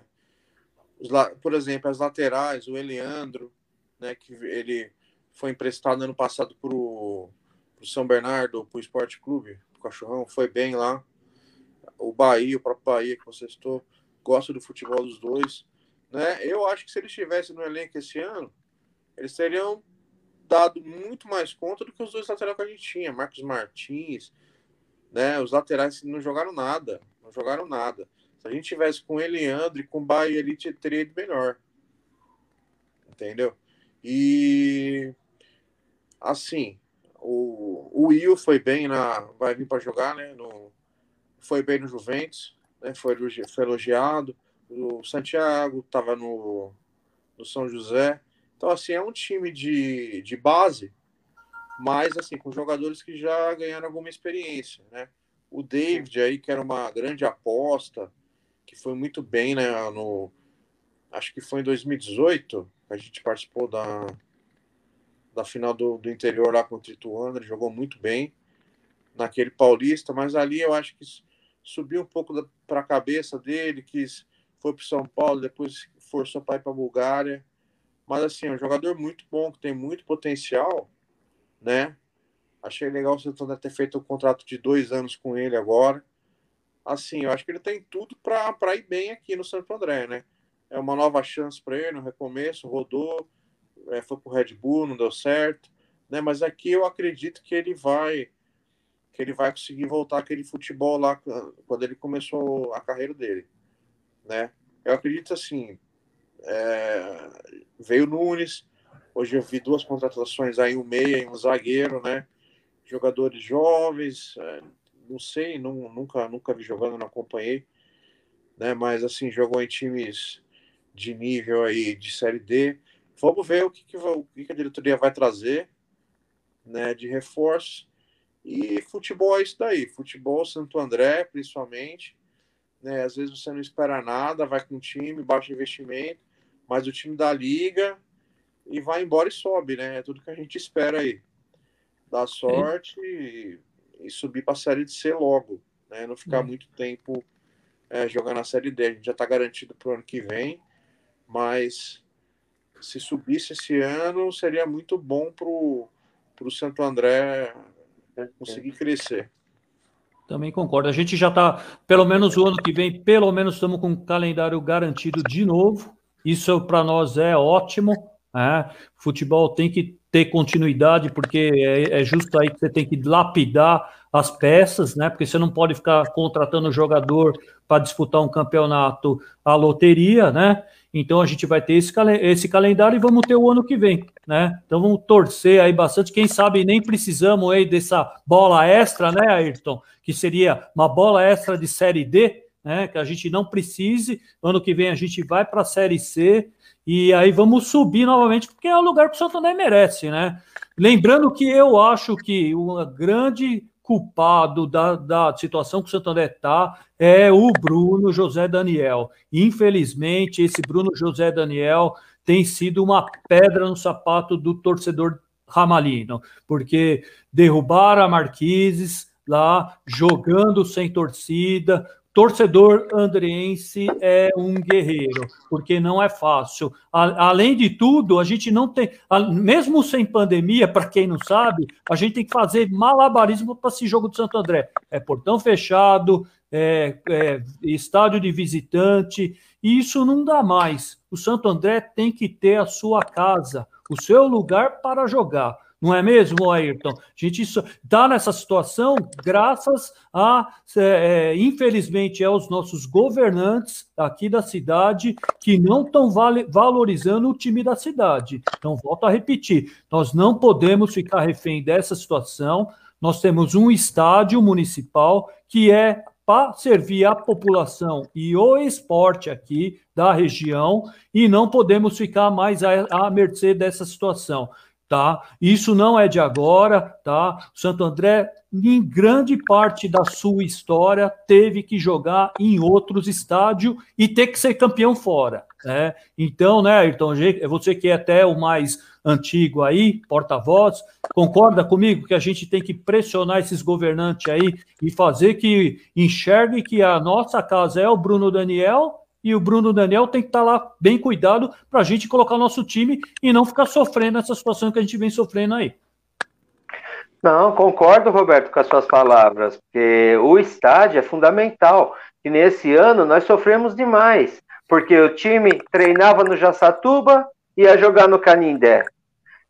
por exemplo, as laterais, o Eliandro, né, que ele foi emprestado ano passado para o São Bernardo, para o Esporte Clube, o Cachorrão, foi bem lá. O Bahia, o próprio Bahia que você estou, gosta do futebol dos dois. Né? Eu acho que se eles estivessem no elenco esse ano, eles teriam dado muito mais conta do que os dois laterais que a gente tinha, Marcos Martins, né? Os laterais não jogaram nada, não jogaram nada. Se a gente tivesse com Eliandro e com o Bahia, ele teria ido melhor. Entendeu? E assim, o, o Will foi bem na. Vai vir para jogar, né? No, foi bem no Juventus, né? Foi, foi elogiado. O Santiago estava no, no São José. Então, assim, é um time de, de base, mas assim, com jogadores que já ganharam alguma experiência, né? O David aí, que era uma grande aposta, que foi muito bem, né? No, acho que foi em 2018 a gente participou da, da final do, do interior lá contra o Ituano, ele jogou muito bem naquele paulista, mas ali eu acho que subiu um pouco para a cabeça dele, que foi para São Paulo, depois forçou para ir para a Bulgária. Mas assim, é um jogador muito bom, que tem muito potencial, né? Achei legal o Santander ter feito um contrato de dois anos com ele agora assim, eu acho que ele tem tudo para ir bem aqui no Santo André, né? É uma nova chance para ele, no recomeço, rodou, é, foi pro Red Bull, não deu certo, né? Mas aqui eu acredito que ele vai que ele vai conseguir voltar aquele futebol lá quando ele começou a carreira dele, né? Eu acredito assim, é, veio Nunes, hoje eu vi duas contratações aí, um meia e um zagueiro, né? Jogadores jovens, é, não sei, não, nunca, nunca vi jogando, não acompanhei, né? Mas assim, jogou em times de nível aí de série D. Vamos ver o que, que, o que a diretoria vai trazer, né? De reforço. E futebol é isso daí. Futebol Santo André, principalmente. Né? Às vezes você não espera nada, vai com um time, baixo investimento, mas o time da liga e vai embora e sobe, né? É tudo que a gente espera aí. Dá sorte e e subir para a Série C logo, né? Não ficar hum. muito tempo é, jogando a Série D. A gente já está garantido para o ano que vem, mas se subisse esse ano, seria muito bom para o Santo André conseguir crescer. Também concordo. A gente já está, pelo menos o ano que vem, pelo menos estamos com um calendário garantido de novo. Isso para nós é ótimo. Né? Futebol tem que ter continuidade, porque é, é, justo aí que você tem que lapidar as peças, né? Porque você não pode ficar contratando jogador para disputar um campeonato à loteria, né? Então a gente vai ter esse, esse calendário e vamos ter o ano que vem, né? Então vamos torcer aí bastante. Quem sabe nem precisamos aí dessa bola extra, né, Ayrton? Que seria uma bola extra de série D, né? Que a gente não precise. Ano que vem a gente vai para a série C e aí vamos subir novamente, porque é o lugar que o Santo André merece, né? Lembrando que eu acho que o grande culpado da, da situação que o Santo André está é o Bruno José Daniel. Infelizmente, esse Bruno José Daniel tem sido uma pedra no sapato do torcedor ramalino, porque derrubaram a Marquises lá, jogando sem torcida, torcedor andreense é um guerreiro, porque não é fácil. A, além de tudo, a gente não tem, a, mesmo sem pandemia, para quem não sabe, a gente tem que fazer malabarismo para esse jogo do Santo André. É portão fechado, é, é estádio de visitante, e isso não dá mais. O Santo André tem que ter a sua casa, o seu lugar para jogar. Não é mesmo, Ayrton? A gente está nessa situação graças a, é, é, infelizmente, aos nossos governantes aqui da cidade que não estão valorizando o time da cidade. Então, volto a repetir: nós não podemos ficar refém dessa situação. Nós temos um estádio municipal que é para servir a população e o esporte aqui da região e não podemos ficar mais à, à mercê dessa situação, tá? Isso não é de agora, tá? Santo André, em grande parte da sua história, teve que jogar em outros estádios e ter que ser campeão fora, né? Então, né, Ayrton, você que é até o mais antigo aí, porta-voz, concorda comigo que a gente tem que pressionar esses governantes aí e fazer que enxergue que a nossa casa é o Bruno Daniel e o Bruno Daniel tem que estar lá bem cuidado para a gente colocar nosso time e não ficar sofrendo essa situação que a gente vem sofrendo aí. Não, concordo, Roberto, com as suas palavras, porque o estádio é fundamental. E nesse ano nós sofremos demais, porque o time treinava no Jaçatuba, ia jogar no Canindé.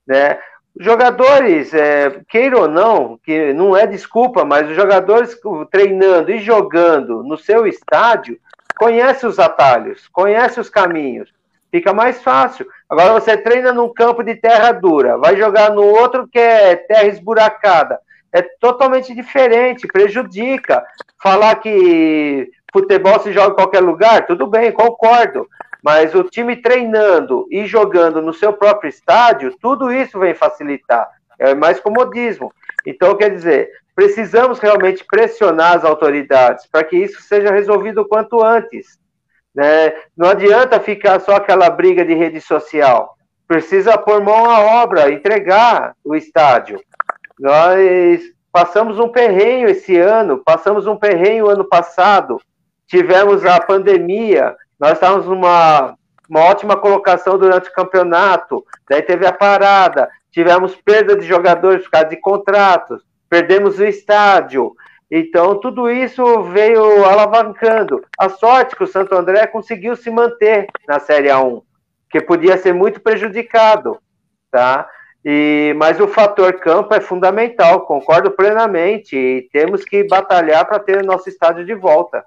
Né? Jogadores, é, queira ou não, que não é desculpa, mas os jogadores treinando e jogando no seu estádio conhecem os atalhos, conhecem os caminhos, fica mais fácil. Agora você treina num campo de terra dura, vai jogar no outro que é terra esburacada, é totalmente diferente, prejudica. Falar que futebol se joga em qualquer lugar, tudo bem, concordo. Mas o time treinando e jogando no seu próprio estádio, tudo isso vem facilitar. É mais comodismo. Então, quer dizer, precisamos realmente pressionar as autoridades para que isso seja resolvido o quanto antes. Né? Não adianta ficar só aquela briga de rede social. Precisa pôr mão à obra, entregar o estádio. Nós passamos um perrenho esse ano, passamos um perrenho ano passado, tivemos a pandemia, nós estávamos numa uma ótima colocação durante o campeonato, daí teve a parada, tivemos perda de jogadores por causa de contratos, perdemos o estádio. Então, tudo isso veio alavancando. A sorte que o Santo André conseguiu se manter na Série A1, que podia ser muito prejudicado, tá? E, mas o fator campo é fundamental, concordo plenamente, e temos que batalhar para ter nosso estádio de volta.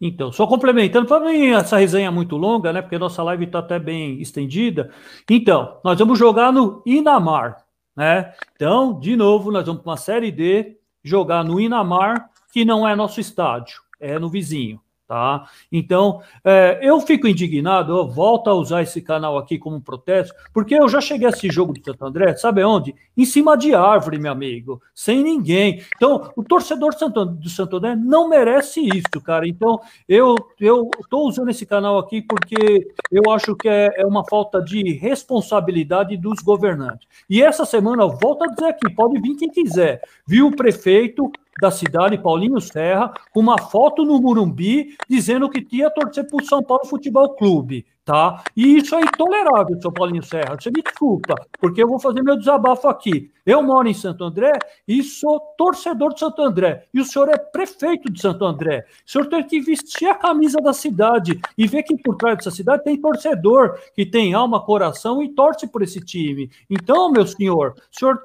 Então, só complementando, para mim essa resenha é muito longa, né? Porque nossa live está até bem estendida. Então, nós vamos jogar no Inamar, né? Então, de novo, nós vamos para uma série D jogar no Inamar, que não é nosso estádio, é no vizinho. Tá? Então, é, eu fico indignado, eu volto a usar esse canal aqui como protesto, porque eu já cheguei a esse jogo do Santo André, sabe onde? Em cima de árvore, meu amigo, sem ninguém. Então, o torcedor do Santo André não merece isso, cara. Então, eu eu estou usando esse canal aqui porque eu acho que é, é uma falta de responsabilidade dos governantes. E essa semana, eu volto a dizer aqui, pode vir quem quiser, viu o prefeito da cidade, Paulinho Serra, com uma foto no Murumbi dizendo que tinha torcer para o São Paulo Futebol Clube, tá? E isso é intolerável, seu Paulinho Serra. Você me desculpa, porque eu vou fazer meu desabafo aqui. Eu moro em Santo André e sou torcedor de Santo André. E o senhor é prefeito de Santo André. O senhor tem que vestir a camisa da cidade e ver que por trás dessa cidade tem torcedor que tem alma, coração e torce por esse time. Então, meu senhor, o senhor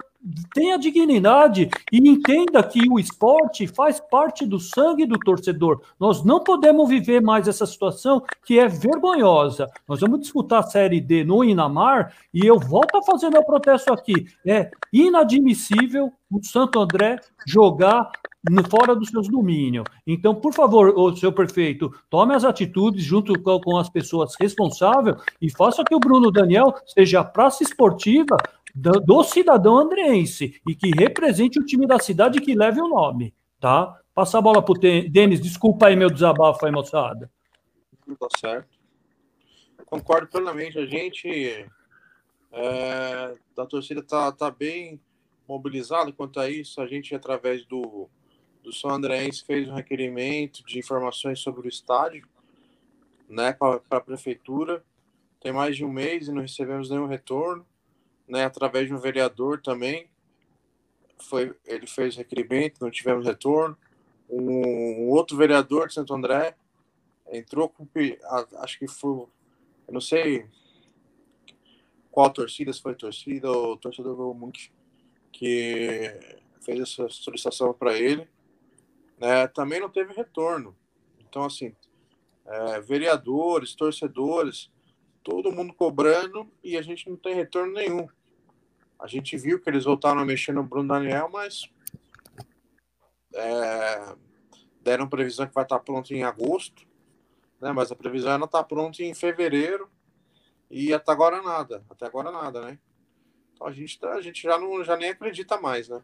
tenha dignidade e entenda que o esporte faz parte do sangue do torcedor. Nós não podemos viver mais essa situação que é vergonhosa. Nós vamos disputar a Série D no Inamar e eu volto a fazer meu protesto aqui. É inadmissível o Santo André jogar fora dos seus domínios. Então, por favor, o seu prefeito, tome as atitudes junto com, as pessoas responsáveis e faça que o Bruno Daniel seja a praça esportiva do, do cidadão andreense e que represente o time da cidade que leve o nome, tá? Passa a bola para o Denis, desculpa aí meu desabafo aí, moçada. Tá certo. Concordo plenamente. A gente é, da torcida tá, tá bem mobilizado quanto a isso. A gente, através do, do São Andréense, fez um requerimento de informações sobre o estádio né, para a prefeitura. Tem mais de um mês e não recebemos nenhum retorno né, através de um vereador também. Foi, ele fez requerimento, não tivemos retorno. Um, um outro vereador de Santo André entrou com, acho que foi, eu não sei qual torcida, se foi torcida ou torcedor do que fez essa solicitação para ele, né, também não teve retorno. Então, assim, é, vereadores, torcedores, todo mundo cobrando e a gente não tem retorno nenhum. A gente viu que eles voltaram a mexer no Bruno Daniel, mas é, deram previsão que vai estar pronto em agosto, né? Mas a previsão não está pronta em fevereiro e até agora nada, até agora nada, né? Então a gente, tá, a gente já não já nem acredita mais, né?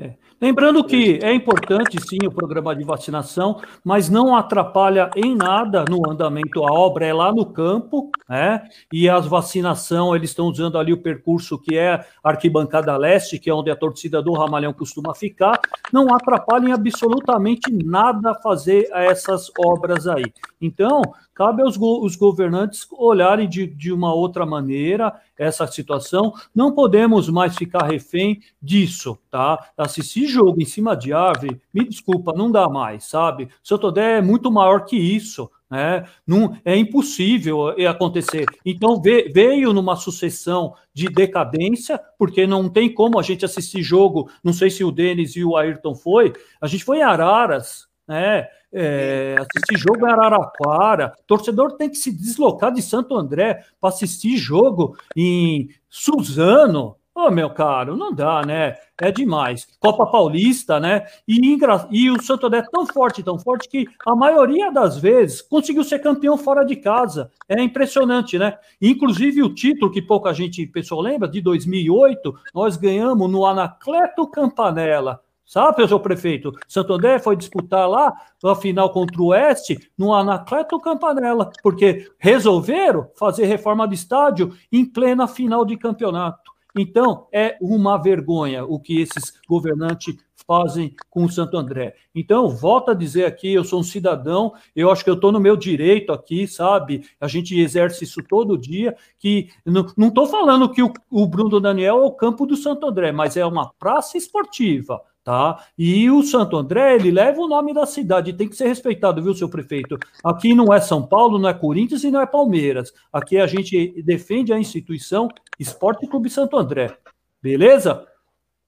É. Lembrando que é importante sim o programa de vacinação, mas não atrapalha em nada no andamento. A obra é lá no campo, né? E as vacinação, eles estão usando ali o percurso que é arquibancada leste, que é onde a torcida do Ramalhão costuma ficar. Não atrapalha em absolutamente nada fazer essas obras aí. Então, cabe aos go os governantes olharem de, de uma outra maneira essa situação. Não podemos mais ficar refém disso, tá? Assistir jogo em cima de árvore, me desculpa, não dá mais, sabe? O Sotodé é muito maior que isso. né? não, é impossível acontecer. Então veio numa sucessão de decadência, porque não tem como a gente assistir jogo. Não sei se o Denis e o Ayrton foi. A gente foi em Araras, né? é, assistir jogo em Araraquara. Torcedor tem que se deslocar de Santo André para assistir jogo em Suzano. Ô, oh, meu caro, não dá, né? É demais. Copa Paulista, né? E, e o Santo André é tão forte, tão forte, que a maioria das vezes conseguiu ser campeão fora de casa. É impressionante, né? Inclusive o título, que pouca gente, pessoal, lembra, de 2008, nós ganhamos no Anacleto Campanella. Sabe, seu prefeito? Santo André foi disputar lá a final contra o Oeste no Anacleto Campanella, porque resolveram fazer reforma de estádio em plena final de campeonato. Então, é uma vergonha o que esses governantes fazem com o Santo André. Então, volto a dizer aqui, eu sou um cidadão, eu acho que eu estou no meu direito aqui, sabe? A gente exerce isso todo dia, que não estou falando que o, o Bruno Daniel é o campo do Santo André, mas é uma praça esportiva tá? E o Santo André, ele leva o nome da cidade, tem que ser respeitado, viu, seu prefeito? Aqui não é São Paulo, não é Corinthians e não é Palmeiras. Aqui a gente defende a instituição Esporte Clube Santo André. Beleza?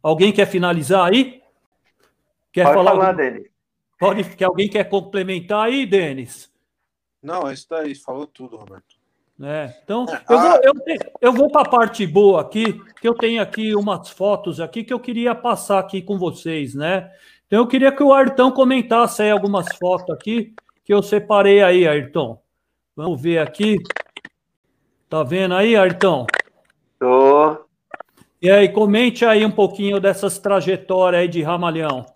Alguém quer finalizar aí? Quer Pode falar, falar Denis. Pode, que alguém quer complementar aí, Denis? Não, isso daí falou tudo, Roberto. É, então, é, eu vou, eu, eu vou para a parte boa aqui, que eu tenho aqui umas fotos aqui que eu queria passar aqui com vocês, né? Então, eu queria que o Ayrton comentasse aí algumas fotos aqui, que eu separei aí, Ayrton. Vamos ver aqui. Tá vendo aí, Ayrton? Tô. E aí, comente aí um pouquinho dessas trajetórias aí de Ramalhão.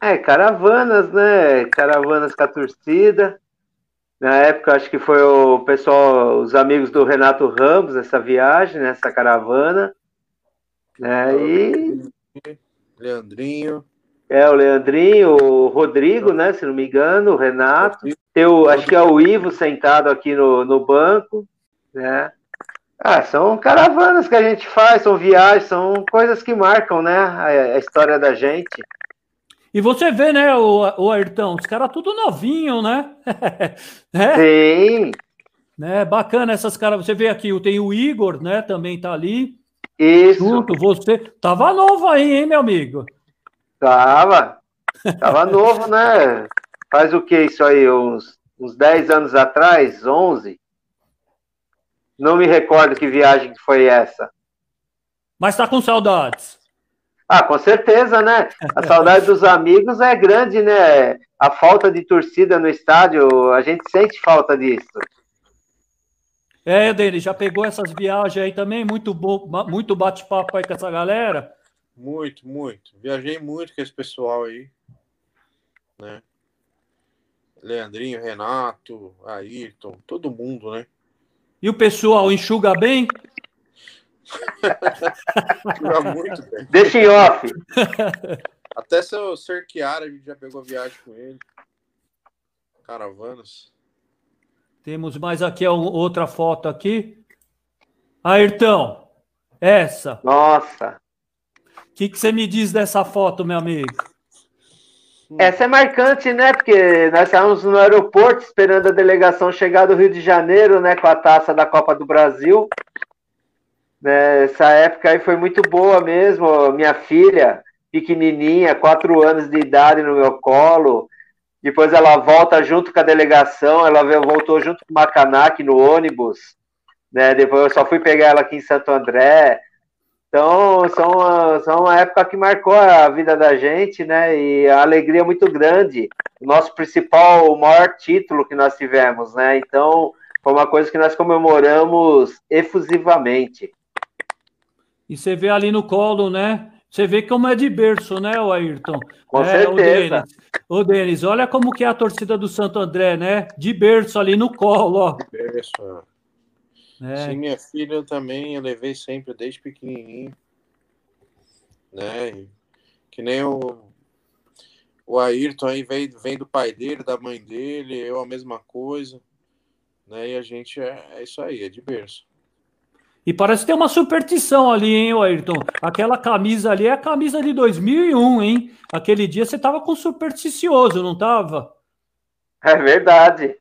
É, caravanas, né? Caravanas com a torcida. Na época, acho que foi o pessoal, os amigos do Renato Ramos, essa viagem, nessa né, caravana. Né? E. Leandrinho. É, o Leandrinho, o Rodrigo, né? Se não me engano, o Renato. Tem o, acho que é o Ivo sentado aqui no, no banco, né? Ah, são caravanas que a gente faz, são viagens, são coisas que marcam, né? A, a história da gente. E você vê, né, o, o Ayrton, os caras tudo novinho, né? né? Sim. Né? Bacana essas caras. Você vê aqui, tem o Igor, né? Também tá ali. Isso. Junto, você. Tava novo aí, hein, meu amigo? Tava. Tava novo, né? Faz o que isso aí? Uns, uns 10 anos atrás? 11? Não me recordo que viagem foi essa. Mas tá com saudades. Ah, com certeza, né? A saudade dos amigos é grande, né? A falta de torcida no estádio, a gente sente falta disso. É, dele, já pegou essas viagens aí também? Muito bom, muito bate-papo aí com essa galera? Muito, muito. Viajei muito com esse pessoal aí, né? Leandrinho, Renato, Ayrton, todo mundo, né? E o pessoal enxuga bem? Muito bem. Deixa em off. Até seu Ser Chiara, a gente já pegou viagem com ele. Caravanas. Temos mais aqui outra foto aqui. Ayrton, essa. Nossa. O que, que você me diz dessa foto, meu amigo? Essa é marcante, né? Porque nós estávamos no aeroporto esperando a delegação chegar do Rio de Janeiro, né? Com a taça da Copa do Brasil. Né, essa época aí foi muito boa mesmo. Minha filha, pequenininha, quatro anos de idade no meu colo. Depois ela volta junto com a delegação. Ela voltou junto com o Macanac no ônibus. Né? Depois eu só fui pegar ela aqui em Santo André. Então, são, são uma época que marcou a vida da gente, né? E a alegria é muito grande. O nosso principal, o maior título que nós tivemos, né? Então, foi uma coisa que nós comemoramos efusivamente. E você vê ali no colo, né? Você vê como é de berço, né, o Ayrton? Com é, certeza. Ô, Denis, olha como que é a torcida do Santo André, né? De berço ali no colo, ó. De berço, é. Sim, minha filha eu também eu levei sempre desde pequenininho. Né? Que nem o, o Ayrton aí vem, vem do pai dele, da mãe dele, eu a mesma coisa. Né? E a gente é, é isso aí, é de berço. E parece ter uma superstição ali, hein, Ayrton? Aquela camisa ali é a camisa de 2001, hein? Aquele dia você tava com supersticioso, não tava? É verdade.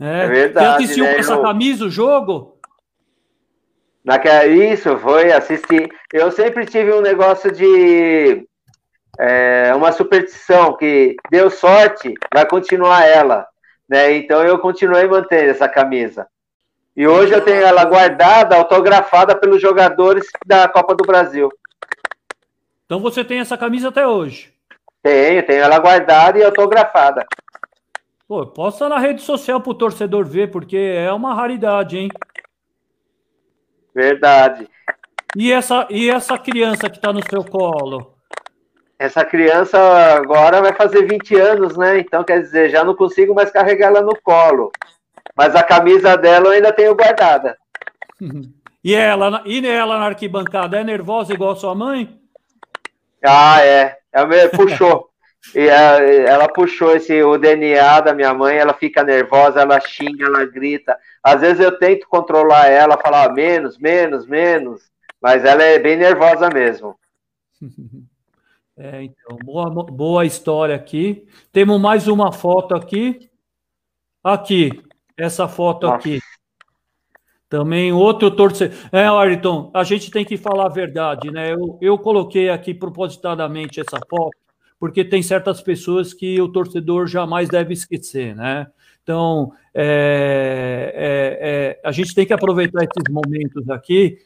É, é verdade. Você assistiu né, com essa camisa o jogo? Naquela, isso, foi assistir. Eu sempre tive um negócio de é, uma superstição que deu sorte, vai continuar ela. Né? Então eu continuei mantendo essa camisa. E hoje eu tenho ela guardada, autografada pelos jogadores da Copa do Brasil. Então você tem essa camisa até hoje? Tenho, tenho ela guardada e autografada. Pô, posta na rede social pro torcedor ver, porque é uma raridade, hein? Verdade. E essa, e essa criança que tá no seu colo? Essa criança agora vai fazer 20 anos, né? Então, quer dizer, já não consigo mais carregar ela no colo. Mas a camisa dela eu ainda tenho guardada. e ela, e ela na arquibancada é nervosa igual a sua mãe? Ah, é. Ela me puxou. E ela puxou esse, o DNA da minha mãe, ela fica nervosa, ela xinga, ela grita. Às vezes eu tento controlar ela, falar menos, menos, menos, mas ela é bem nervosa mesmo. É, então, boa, boa história aqui. Temos mais uma foto aqui. Aqui, essa foto Nossa. aqui. Também outro torcedor. É, Ayrton, a gente tem que falar a verdade, né? Eu, eu coloquei aqui propositadamente essa foto, porque tem certas pessoas que o torcedor jamais deve esquecer, né? Então, é, é, é, a gente tem que aproveitar esses momentos aqui.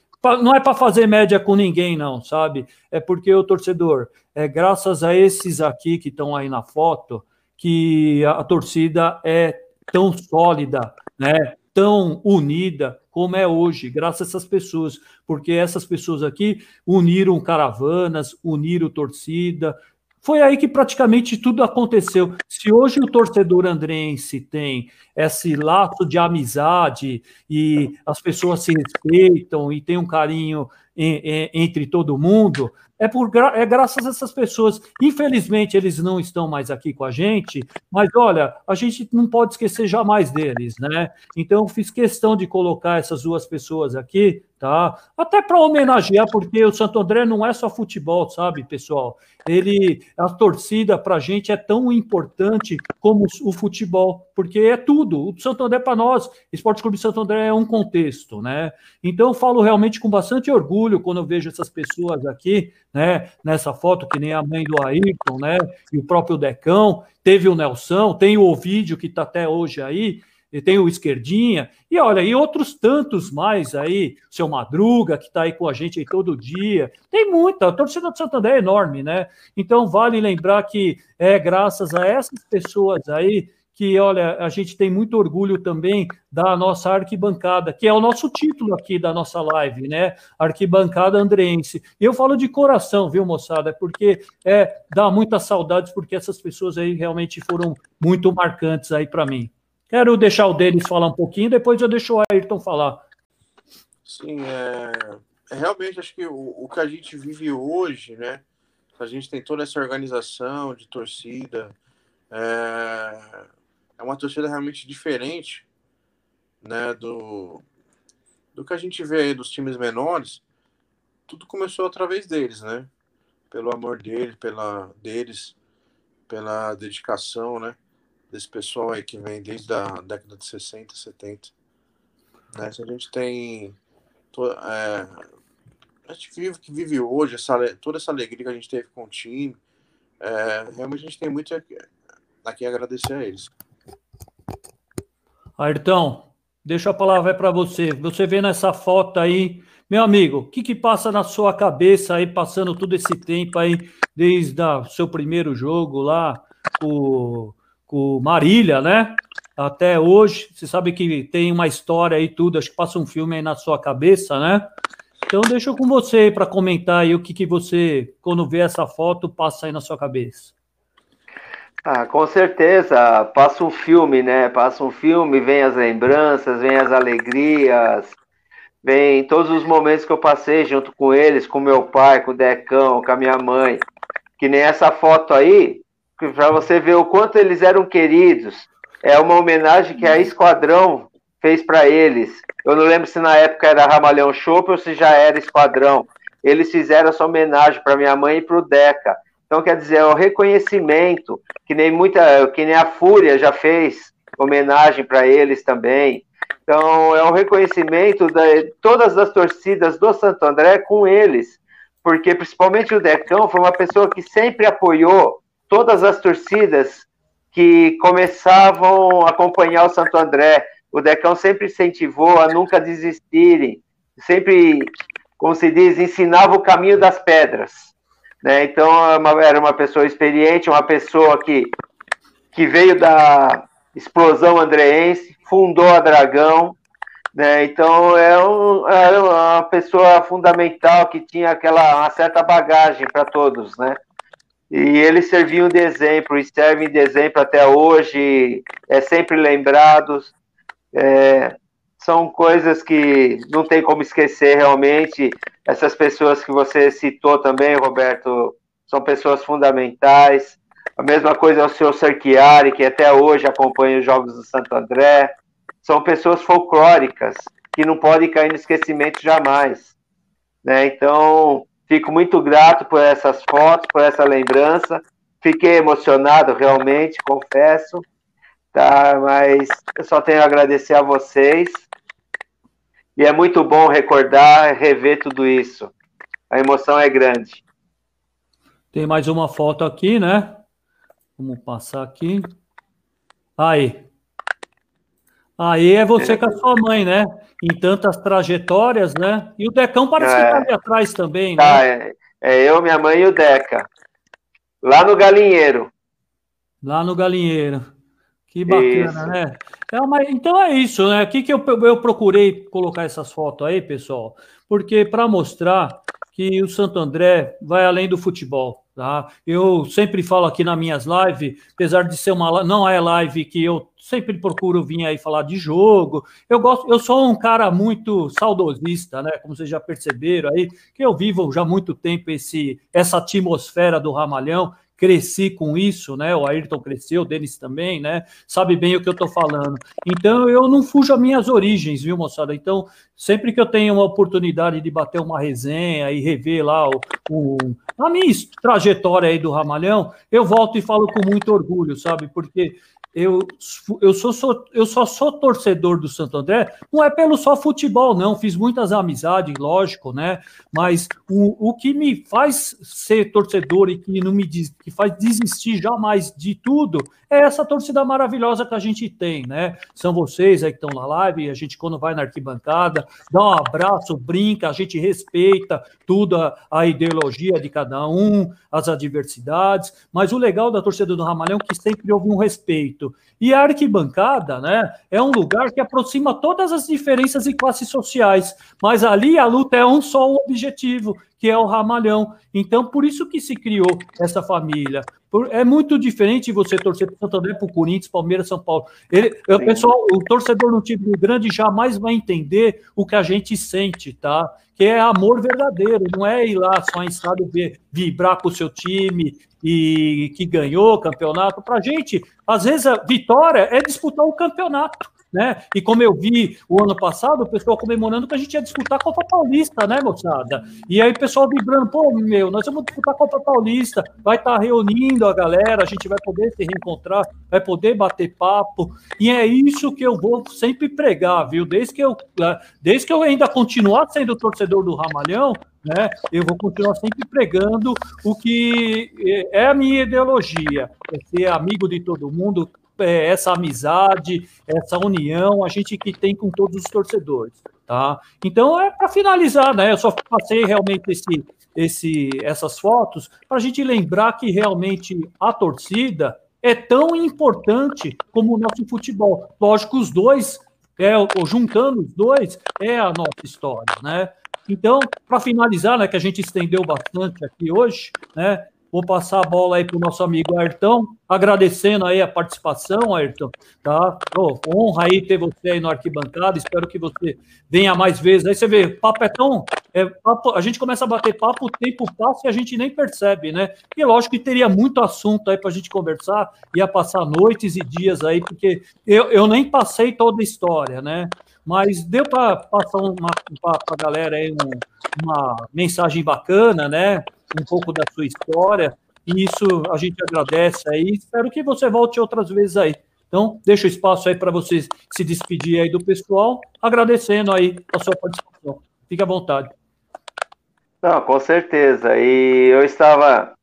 Não é para fazer média com ninguém, não, sabe? É porque o torcedor, é graças a esses aqui que estão aí na foto, que a, a torcida é tão sólida, né? tão unida como é hoje, graças a essas pessoas, porque essas pessoas aqui uniram caravanas, uniram torcida, foi aí que praticamente tudo aconteceu. Se hoje o torcedor andrense tem esse laço de amizade e as pessoas se respeitam e tem um carinho entre todo mundo, é, por, é graças a essas pessoas. Infelizmente, eles não estão mais aqui com a gente, mas olha, a gente não pode esquecer jamais deles, né? Então, fiz questão de colocar essas duas pessoas aqui, tá? Até para homenagear, porque o Santo André não é só futebol, sabe, pessoal? Ele, a torcida para a gente é tão importante como o futebol, porque é tudo. O Santo André para nós, Esporte Clube Santo André é um contexto, né? Então, eu falo realmente com bastante orgulho quando eu vejo essas pessoas aqui, né? Nessa foto, que nem a mãe do Ayrton, né? E o próprio Decão, teve o Nelson, tem o Ovídio que está até hoje aí, e tem o Esquerdinha, e olha, e outros tantos mais aí, seu Madruga, que está aí com a gente aí todo dia, tem muita, a torcida do Santander é enorme, né? Então vale lembrar que é graças a essas pessoas aí que, olha, a gente tem muito orgulho também da nossa arquibancada, que é o nosso título aqui da nossa live, né? Arquibancada Andreense. E eu falo de coração, viu, moçada? Porque é, dá muitas saudades, porque essas pessoas aí realmente foram muito marcantes aí para mim. Quero deixar o Denis falar um pouquinho, depois eu deixo o Ayrton falar. Sim, é, é realmente acho que o, o que a gente vive hoje, né? A gente tem toda essa organização de torcida, é, é uma torcida realmente diferente, né, do, do que a gente vê aí dos times menores. Tudo começou através deles, né? Pelo amor deles, pela deles, pela dedicação, né? Desse pessoal aí que vem desde a década de 60, 70. Né? Se a gente tem é, a gente vive que vive hoje, essa, toda essa alegria que a gente teve com o time, é, realmente a gente tem muito aqui a agradecer a eles. Ayrton, deixa a palavra para você. Você vê nessa foto aí, meu amigo, o que, que passa na sua cabeça aí, passando todo esse tempo aí, desde o seu primeiro jogo lá, com, com Marília, né? Até hoje, você sabe que tem uma história aí tudo, acho que passa um filme aí na sua cabeça, né? Então deixa com você para comentar aí o que, que você, quando vê essa foto, passa aí na sua cabeça. Ah, com certeza, passa um filme, né? Passa um filme, vem as lembranças, vem as alegrias, vem todos os momentos que eu passei junto com eles, com meu pai, com o Decão, com a minha mãe. Que nem essa foto aí, para você ver o quanto eles eram queridos. É uma homenagem que a Esquadrão fez para eles. Eu não lembro se na época era Ramalhão Chopp ou se já era Esquadrão. Eles fizeram essa homenagem para minha mãe e para o Deca. Então, quer dizer, é o reconhecimento, que nem muita, que nem a Fúria já fez homenagem para eles também. Então, é um reconhecimento de todas as torcidas do Santo André com eles, porque principalmente o Decão foi uma pessoa que sempre apoiou todas as torcidas que começavam a acompanhar o Santo André. O Decão sempre incentivou a nunca desistirem, sempre, como se diz, ensinava o caminho das pedras. Né? Então, é era uma pessoa experiente, uma pessoa que, que veio da explosão andreense, fundou a Dragão, né? Então, é era uma pessoa fundamental que tinha aquela uma certa bagagem para todos, né? E eles serviam de exemplo e servem de exemplo até hoje, é sempre lembrados. É, são coisas que não tem como esquecer realmente. Essas pessoas que você citou também, Roberto, são pessoas fundamentais. A mesma coisa é o senhor Cerchiari, que até hoje acompanha os Jogos do Santo André. São pessoas folclóricas que não podem cair no esquecimento jamais. Né? Então, fico muito grato por essas fotos, por essa lembrança. Fiquei emocionado, realmente, confesso. Tá, mas eu só tenho a agradecer a vocês e é muito bom recordar, rever tudo isso. A emoção é grande. Tem mais uma foto aqui, né? Vamos passar aqui. Aí. Aí é você com a sua mãe, né? Em tantas trajetórias, né? E o Decão parece é. que tá ali atrás também, né? Tá, é, é eu, minha mãe e o Deca. Lá no galinheiro. Lá no galinheiro. Que bacana, isso. né? É uma... Então é isso, né? Aqui que eu, eu procurei colocar essas fotos aí, pessoal, porque para mostrar que o Santo André vai além do futebol, tá? Eu sempre falo aqui nas minhas lives, apesar de ser uma não é live que eu sempre procuro vir aí falar de jogo. Eu gosto, eu sou um cara muito saudosista, né? Como vocês já perceberam aí, que eu vivo já há muito tempo esse essa atmosfera do Ramalhão cresci com isso, né? O Ayrton cresceu, o Denis também, né? Sabe bem o que eu estou falando. Então eu não fujo às minhas origens, viu, moçada? Então, sempre que eu tenho uma oportunidade de bater uma resenha e rever lá o, o, a minha trajetória aí do Ramalhão, eu volto e falo com muito orgulho, sabe? Porque eu, eu, sou, sou, eu só sou torcedor do Santo André, não é pelo só futebol, não. Fiz muitas amizades, lógico, né? Mas o, o que me faz ser torcedor e que não me diz, que faz desistir jamais de tudo é essa torcida maravilhosa que a gente tem, né? São vocês aí que estão na live, a gente, quando vai na arquibancada, dá um abraço, brinca, a gente respeita tudo a, a ideologia de cada um, as adversidades, mas o legal da torcida do Ramalhão é que sempre houve um respeito. E a arquibancada, né, é um lugar que aproxima todas as diferenças e classes sociais, mas ali a luta é um só objetivo, que é o ramalhão. Então, por isso que se criou essa família. É muito diferente você torcer para o Santo André, para o Corinthians, Palmeiras, São Paulo. Ele, o pessoal, o torcedor no time grande jamais vai entender o que a gente sente, tá? Que é amor verdadeiro, não é ir lá só em estado ver, vibrar com o seu time e que ganhou o campeonato. Para a gente, às vezes a vitória é disputar o campeonato né? E como eu vi o ano passado, o pessoal comemorando que a gente ia disputar a Copa Paulista, né, moçada? E aí o pessoal vibrando, pô, meu, nós vamos disputar a Copa Paulista, vai estar tá reunindo a galera, a gente vai poder se reencontrar, vai poder bater papo. E é isso que eu vou sempre pregar, viu? Desde que eu, é, desde que eu ainda continuar sendo torcedor do Ramalhão, né? Eu vou continuar sempre pregando o que é a minha ideologia, é ser amigo de todo mundo, é, essa amizade, essa união, a gente que tem com todos os torcedores, tá? Então é para finalizar, né? Eu só passei realmente esse, esse, essas fotos para a gente lembrar que realmente a torcida é tão importante como o nosso futebol. Lógico, os dois, é, juntando os dois, é a nossa história, né? Então, para finalizar, né, que a gente estendeu bastante aqui hoje, né, Vou passar a bola aí para o nosso amigo Ayrton, agradecendo aí a participação, Ayrton, tá? Oh, honra aí ter você aí no arquibancada, espero que você venha mais vezes. Aí você vê, papo é tão... É, papo, a gente começa a bater papo, o tempo passa e a gente nem percebe, né? E lógico que teria muito assunto aí para a gente conversar, ia passar noites e dias aí, porque eu, eu nem passei toda a história, né? Mas deu para passar uma para a galera aí um, uma mensagem bacana, né? Um pouco da sua história. E isso a gente agradece aí. Espero que você volte outras vezes aí. Então, deixa o espaço aí para você se despedir aí do pessoal, agradecendo aí a sua participação. Fique à vontade. Não, com certeza. E eu estava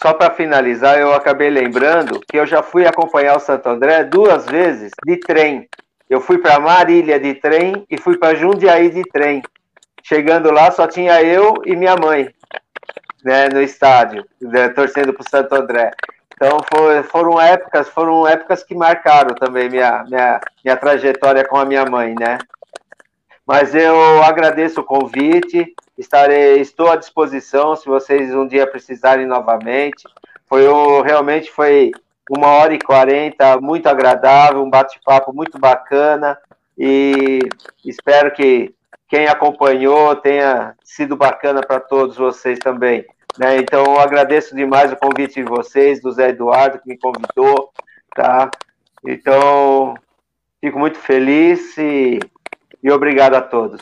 só para finalizar, eu acabei lembrando que eu já fui acompanhar o Santo André duas vezes de trem. Eu fui para Marília de trem e fui para Jundiaí de trem. Chegando lá, só tinha eu e minha mãe, né, no estádio, né, torcendo para o Santo André. Então foi, foram épocas, foram épocas que marcaram também minha, minha, minha trajetória com a minha mãe, né? Mas eu agradeço o convite, estarei, estou à disposição se vocês um dia precisarem novamente. Foi realmente foi uma hora e quarenta, muito agradável, um bate-papo muito bacana e espero que quem acompanhou tenha sido bacana para todos vocês também. Né? Então, eu agradeço demais o convite de vocês, do Zé Eduardo, que me convidou, tá? Então, fico muito feliz e, e obrigado a todos.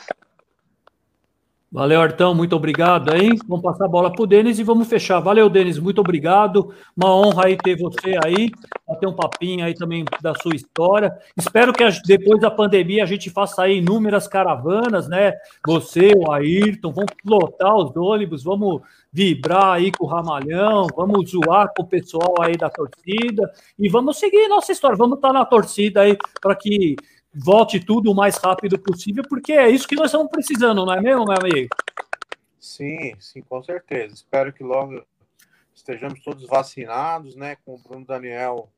Valeu, Artão, muito obrigado aí. Vamos passar a bola para o Denis e vamos fechar. Valeu, Denis, muito obrigado. Uma honra aí ter você aí, ter um papinho aí também da sua história. Espero que depois da pandemia a gente faça aí inúmeras caravanas, né? Você, o Ayrton, vamos lotar os ônibus, vamos vibrar aí com o Ramalhão, vamos zoar com o pessoal aí da torcida e vamos seguir nossa história. Vamos estar na torcida aí para que volte tudo o mais rápido possível, porque é isso que nós estamos precisando, não é mesmo, meu amigo? Sim, sim, com certeza. Espero que logo estejamos todos vacinados, né? Com o Bruno Daniel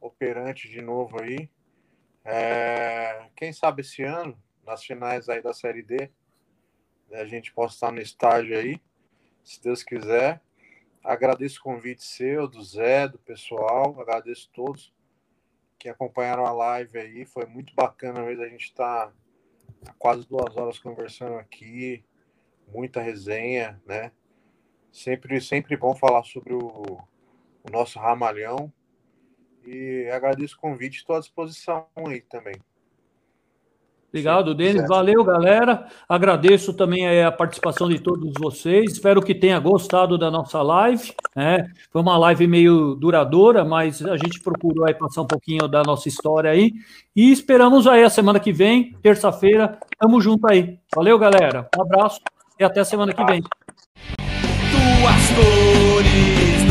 operante de novo aí. É, quem sabe esse ano, nas finais aí da Série D, né, a gente possa estar no estágio aí, se Deus quiser. Agradeço o convite seu, do Zé, do pessoal, agradeço a todos que acompanharam a live aí. Foi muito bacana mesmo. A gente está há quase duas horas conversando aqui, muita resenha, né? Sempre, sempre bom falar sobre o, o nosso ramalhão. E agradeço o convite, estou à disposição aí também. Obrigado, Denis. Valeu, galera. Agradeço também a participação de todos vocês. Espero que tenha gostado da nossa live. Né? Foi uma live meio duradoura, mas a gente procurou aí passar um pouquinho da nossa história aí. E esperamos aí a semana que vem, terça-feira. Tamo junto aí. Valeu, galera. Um abraço e até a semana que vem. Tuas cores